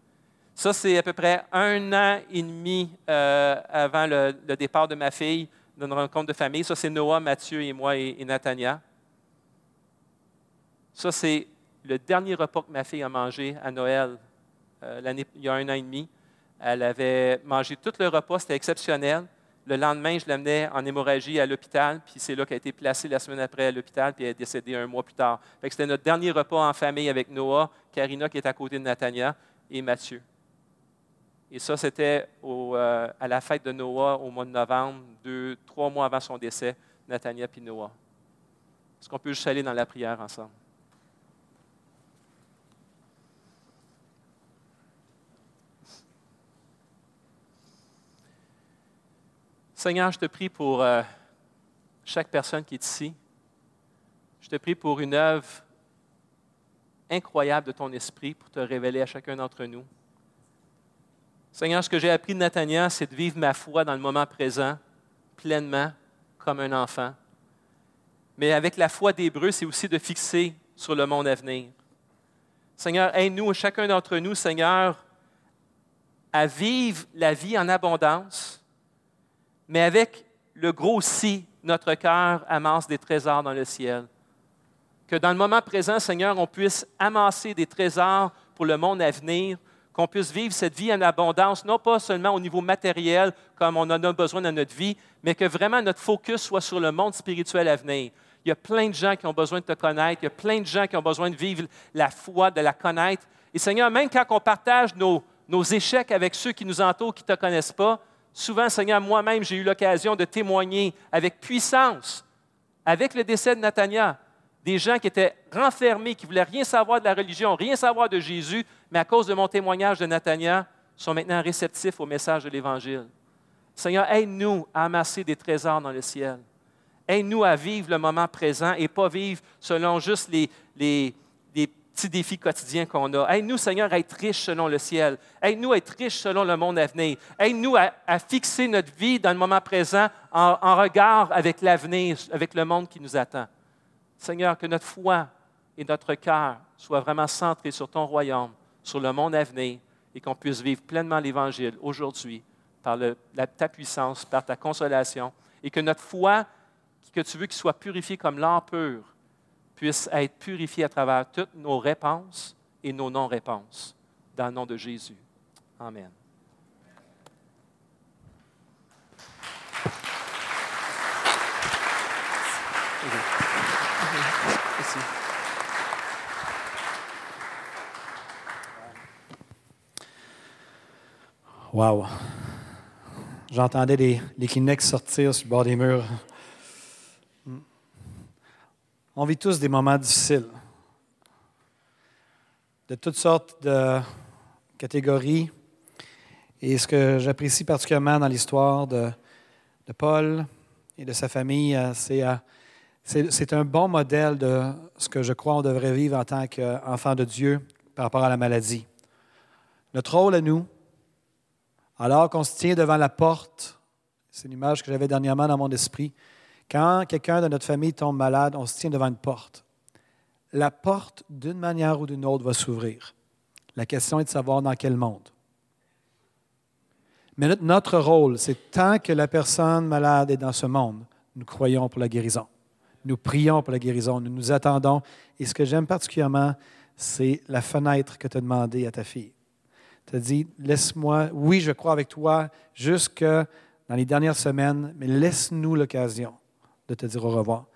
Ça, c'est à peu près un an et demi euh, avant le, départ de ma fille d'une rencontre de famille. Ça, c'est Noah, Mathieu et moi et, Nathania. Ça, c'est le dernier repas que ma fille a mangé à Noël euh, il y a un an et demi. Elle avait mangé tout le repas, c'était exceptionnel. Le lendemain, je l'amenais en hémorragie à l'hôpital, puis c'est là qu'elle a été placée la semaine après à l'hôpital, puis elle est décédée un mois plus tard. C'était notre dernier repas en famille avec Noah, Karina qui est à côté de Natania et Mathieu. Et ça, c'était euh, à la fête de Noah au mois de novembre, deux, trois mois avant son décès, Natania et Noah. Est-ce qu'on peut juste aller dans la prière ensemble? Seigneur, je te prie pour euh, chaque personne qui est ici. Je te prie pour une œuvre incroyable de ton esprit pour te révéler à chacun d'entre nous. Seigneur, ce que j'ai appris de Nathaniel, c'est de vivre ma foi dans le moment présent, pleinement, comme un enfant. Mais avec la foi d'Hébreu, c'est aussi de fixer sur le monde à venir. Seigneur, aide-nous, chacun d'entre nous, Seigneur, à vivre la vie en abondance mais avec le gros si, notre cœur amasse des trésors dans le ciel. Que dans le moment présent, Seigneur, on puisse amasser des trésors pour le monde à venir, qu'on puisse vivre cette vie en abondance, non pas seulement au niveau matériel, comme on en a besoin dans notre vie, mais que vraiment notre focus soit sur le monde spirituel à venir. Il y a plein de gens qui ont besoin de te connaître, il y a plein de gens qui ont besoin de vivre la foi, de la connaître. Et Seigneur, même quand on partage nos, nos échecs avec ceux qui nous entourent, qui ne te connaissent pas, Souvent, Seigneur, moi-même, j'ai eu l'occasion de témoigner avec puissance, avec le décès de Nathania, des gens qui étaient renfermés, qui ne voulaient rien savoir de la religion, rien savoir de Jésus, mais à cause de mon témoignage de Nathania, sont maintenant réceptifs au message de l'Évangile. Seigneur, aide-nous à amasser des trésors dans le ciel. Aide-nous à vivre le moment présent et pas vivre selon juste les, les, petits défis quotidiens qu'on a. Aide-nous, Seigneur, à être riches selon le ciel. Aide-nous à être riches selon le monde à venir. Aide-nous à, fixer notre vie dans le moment présent en, en regard avec l'avenir, avec le monde qui nous attend. Seigneur, que notre foi et notre cœur soient vraiment centrés sur ton royaume, sur le monde à venir, et qu'on puisse vivre pleinement l'Évangile aujourd'hui par ta puissance, par ta consolation, et que notre foi, que tu veux qu'il soit purifié comme l'or pur, puisse être purifié à travers toutes nos réponses et nos non-réponses. Dans le nom de Jésus. Amen. Wow. J'entendais les, les sortir sur le bord des murs. On vit tous des moments difficiles, de toutes sortes de catégories. Et ce que j'apprécie particulièrement dans l'histoire de, Paul et de sa famille, euh, euh, c'est un bon modèle de ce que je crois on devrait vivre en tant qu'enfant de Dieu par rapport à la maladie. Notre rôle à nous, alors qu'on se tient devant la porte C'est une image que j'avais dernièrement dans mon esprit. Quand quelqu'un de notre famille tombe malade, on se tient devant une porte. La porte, d'une manière ou d'une autre, va s'ouvrir. La question est de savoir dans quel monde. Mais notre rôle, c'est tant que la personne malade est dans ce monde, nous croyons pour la guérison. Nous prions pour la guérison, nous nous attendons. Et ce que j'aime particulièrement, c'est la fenêtre que tu as demandé à ta fille. Tu as dit, laisse-moi, oui, je crois avec toi jusque dans les dernières semaines, mais laisse-nous l'occasion de te dire au revoir.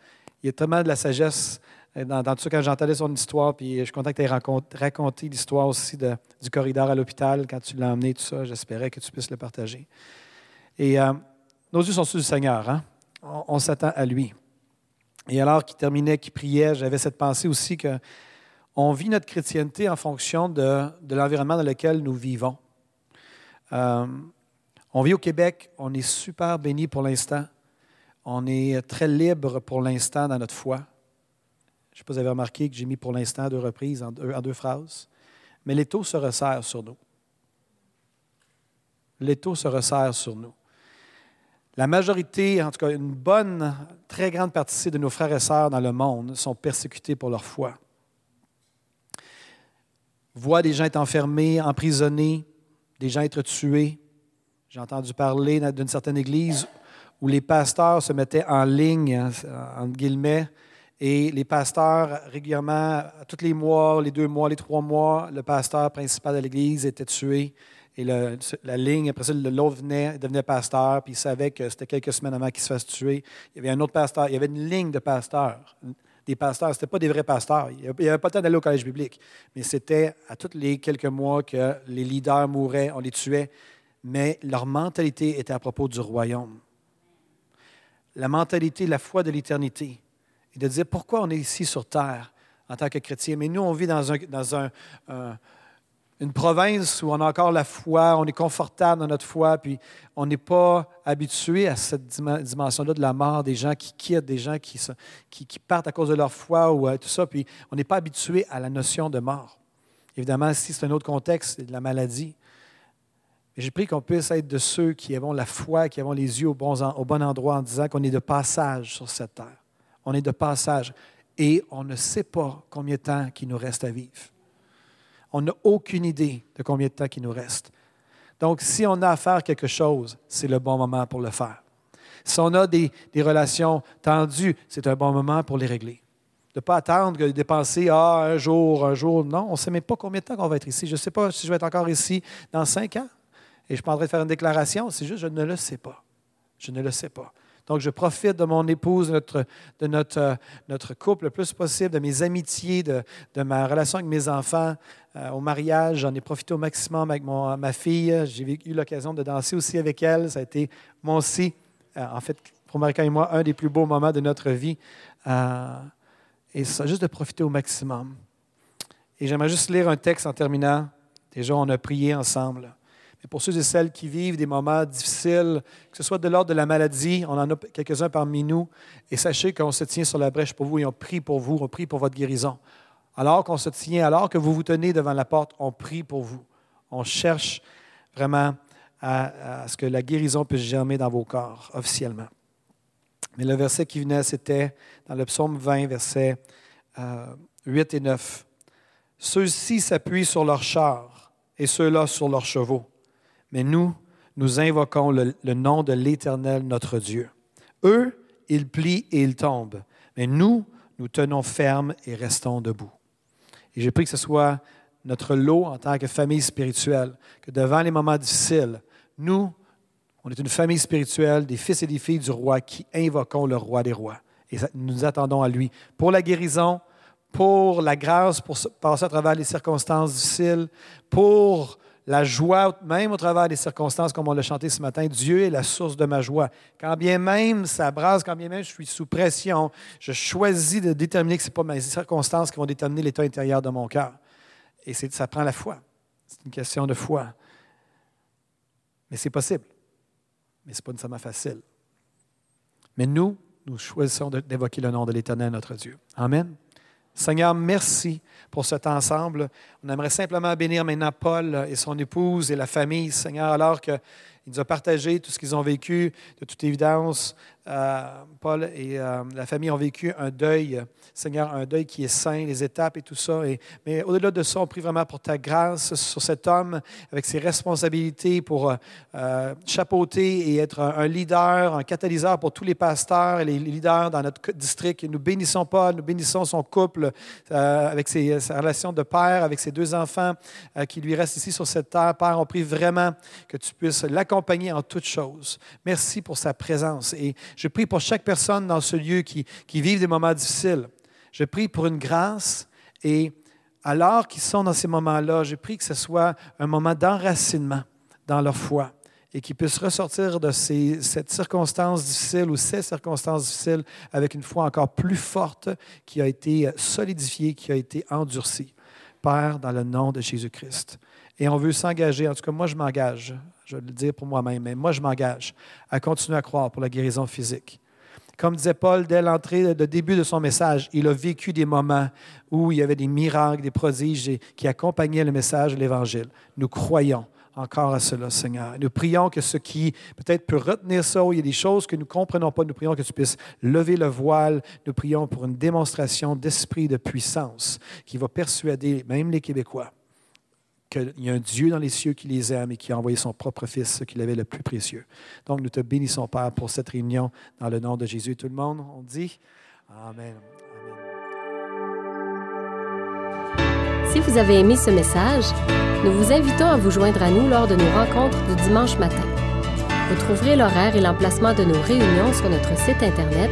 Il y a tellement de la sagesse euh, dans, tout ça quand j'entendais son histoire, puis je suis content que tu aies raconté, l'histoire aussi du corridor à l'hôpital quand tu l'as emmené, tout ça. J'espérais que tu puisses le partager. Et euh, nos yeux sont sur le Seigneur. Hein? On, s'attend à lui. Et alors qu'il terminait, qu'il priait, j'avais cette pensée aussi que on vit notre chrétienté en fonction de, l'environnement dans lequel nous vivons. Euh, on vit au Québec, on est super béni pour l'instant. On est très libre pour l'instant dans notre foi. Je ne sais pas si vous avez remarqué que j'ai mis pour l'instant deux reprises en deux, phrases. Mais l'étau se resserre sur nous. L'étau se resserre sur nous. La majorité, en tout cas une bonne, très grande partie de nos frères et sœurs dans le monde sont persécutés pour leur foi. Voient des gens être enfermés, emprisonnés, des gens être tués. J'ai entendu parler d'une certaine église où les pasteurs se mettaient en ligne, entre guillemets, et les pasteurs, régulièrement, tous les mois, les deux mois, les trois mois, le pasteur principal de l'Église était tué. Et la ligne, après ça, l'autre venait, devenait pasteur, puis il savait que c'était quelques semaines avant qu'il se fasse tuer. Il y avait un autre pasteur, il y avait une ligne de pasteurs. Des pasteurs, ce n'étaient pas des vrais pasteurs. Il n'y avait pas le temps d'aller au collège biblique. Mais c'était à tous les quelques mois que les leaders mouraient, on les tuait. Mais leur mentalité était à propos du royaume. La mentalité, la foi de l'éternité et de dire pourquoi on est ici sur Terre en tant que chrétien. Mais nous, on vit dans, un, une province où on a encore la foi, on est confortable dans notre foi, puis on n'est pas habitué à cette dimension-là de la mort, des gens qui quittent, des gens qui partent à cause de leur foi ou euh, tout ça, puis on n'est pas habitué à la notion de mort. Évidemment, si c'est un autre contexte, c'est de la maladie. Mais j'ai pris qu'on puisse être de ceux qui avons la foi, qui avons les yeux au bon, endroit en disant qu'on est de passage sur cette terre on est de passage et on ne sait pas combien de temps il nous reste à vivre. On n'a aucune idée de combien de temps il nous reste. Donc, si on a à faire quelque chose, c'est le bon moment pour le faire. Si on a des, relations tendues, c'est un bon moment pour les régler. De ne pas attendre de dépenser ah, un jour, un jour. Non, on ne sait même pas combien de temps on va être ici. Je ne sais pas si je vais être encore ici dans cinq ans. Et je de faire une déclaration. C'est juste, je ne le sais pas. Je ne le sais pas. Donc, je profite de mon épouse, de notre, euh, couple le plus possible, de mes amitiés, de, ma relation avec mes enfants. Euh, au mariage, j'en ai profité au maximum avec mon, ma fille. J'ai eu l'occasion de danser aussi avec elle. Ça a été, moi aussi, euh, en fait, pour Marika et moi, un des plus beaux moments de notre vie. et ça, juste de profiter au maximum. Et j'aimerais juste lire un texte en terminant. Déjà, on a prié ensemble. Et pour ceux et celles qui vivent des moments difficiles, que ce soit de l'ordre de la maladie, on en a quelques-uns parmi nous, et sachez qu'on se tient sur la brèche pour vous et on prie pour vous, on prie pour votre guérison. Alors qu'on se tient, alors que vous vous tenez devant la porte, on prie pour vous. On cherche vraiment à, ce que la guérison puisse germer dans vos corps officiellement. Mais le verset qui venait, c'était dans le psaume 20, versets 8 euh, et 9. Ceux-ci s'appuient sur leurs chars et ceux-là sur leurs chevaux mais nous, nous invoquons le, nom de l'Éternel, notre Dieu. Eux, ils plient et ils tombent, mais nous, nous tenons ferme et restons debout. Et j'ai pris que ce soit notre lot en tant que famille spirituelle, que devant les moments difficiles, nous, on est une famille spirituelle, des fils et des filles du roi qui invoquons le roi des rois. Et nous attendons à lui pour la guérison, pour la grâce, pour passer à travers les circonstances difficiles, pour la joie, même au travers des circonstances, comme on l'a chanté ce matin, Dieu est la source de ma joie. Quand bien même ça brasse, quand bien même je suis sous pression, je choisis de déterminer que ce n'est pas mes circonstances qui vont déterminer l'état intérieur de mon cœur. Et ça prend la foi. C'est une question de foi. Mais c'est possible. Mais ce n'est pas nécessairement facile. Mais nous, nous choisissons d'évoquer le nom de l'Éternel, notre Dieu. Amen. Seigneur, merci pour cet ensemble. On aimerait simplement bénir maintenant Paul et son épouse et la famille, Seigneur, alors qu'ils Il nous a partagé tout ce qu'ils ont vécu. De toute évidence, euh, Paul et euh, la famille ont vécu un deuil, Seigneur, un deuil qui est sain, les étapes et tout ça. Mais au-delà de ça, on prie vraiment pour ta grâce sur cet homme avec ses responsabilités pour euh, chapeauter et être un, leader, un catalyseur pour tous les pasteurs et les leaders dans notre district. nous bénissons Paul, nous bénissons son couple avec ses, sa relation de père, avec ses deux enfants qui lui restent ici sur cette terre. Père, on prie vraiment que tu puisses l'accompagner en toutes choses. Merci pour sa présence. Et je prie pour chaque personne dans ce lieu qui, qui vit des moments difficiles. Je prie pour une grâce et alors qu'ils sont dans ces moments-là, je prie que ce soit un moment d'enracinement dans leur foi et qu'ils puissent ressortir de ces, cette circonstance difficile ou ces circonstances difficiles avec une foi encore plus forte qui a été solidifiée, qui a été endurcie. Père, dans le nom de Jésus-Christ. Et on veut s'engager, en tout cas moi je m'engage, je vais le dire pour moi-même, mais moi je m'engage à continuer à croire pour la guérison physique. Comme disait Paul dès l'entrée, de début de son message, il a vécu des moments où il y avait des miracles, des prodiges qui accompagnaient le message de l'Évangile. Nous croyons encore à cela, Seigneur. Nous prions que ce qui peut-être peut retenir ça, où il y a des choses que nous ne comprenons pas, nous prions que tu puisses lever le voile. Nous prions pour une démonstration d'esprit de puissance qui va persuader même les Québécois qu'il y a un Dieu dans les cieux qui les aime et qui a envoyé son propre Fils, ce qu'il avait le plus précieux. Donc, nous te bénissons, Père, pour cette réunion dans le nom de Jésus. Tout le monde, on dit Amen. Si vous avez aimé ce message, nous vous invitons à vous joindre à nous lors de nos rencontres du dimanche matin. Vous trouverez l'horaire et l'emplacement de nos réunions sur notre site internet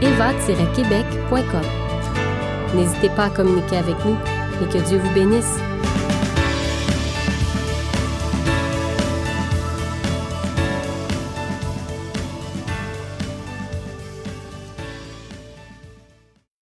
eva-québec.com. N'hésitez pas à communiquer avec nous et que Dieu vous bénisse.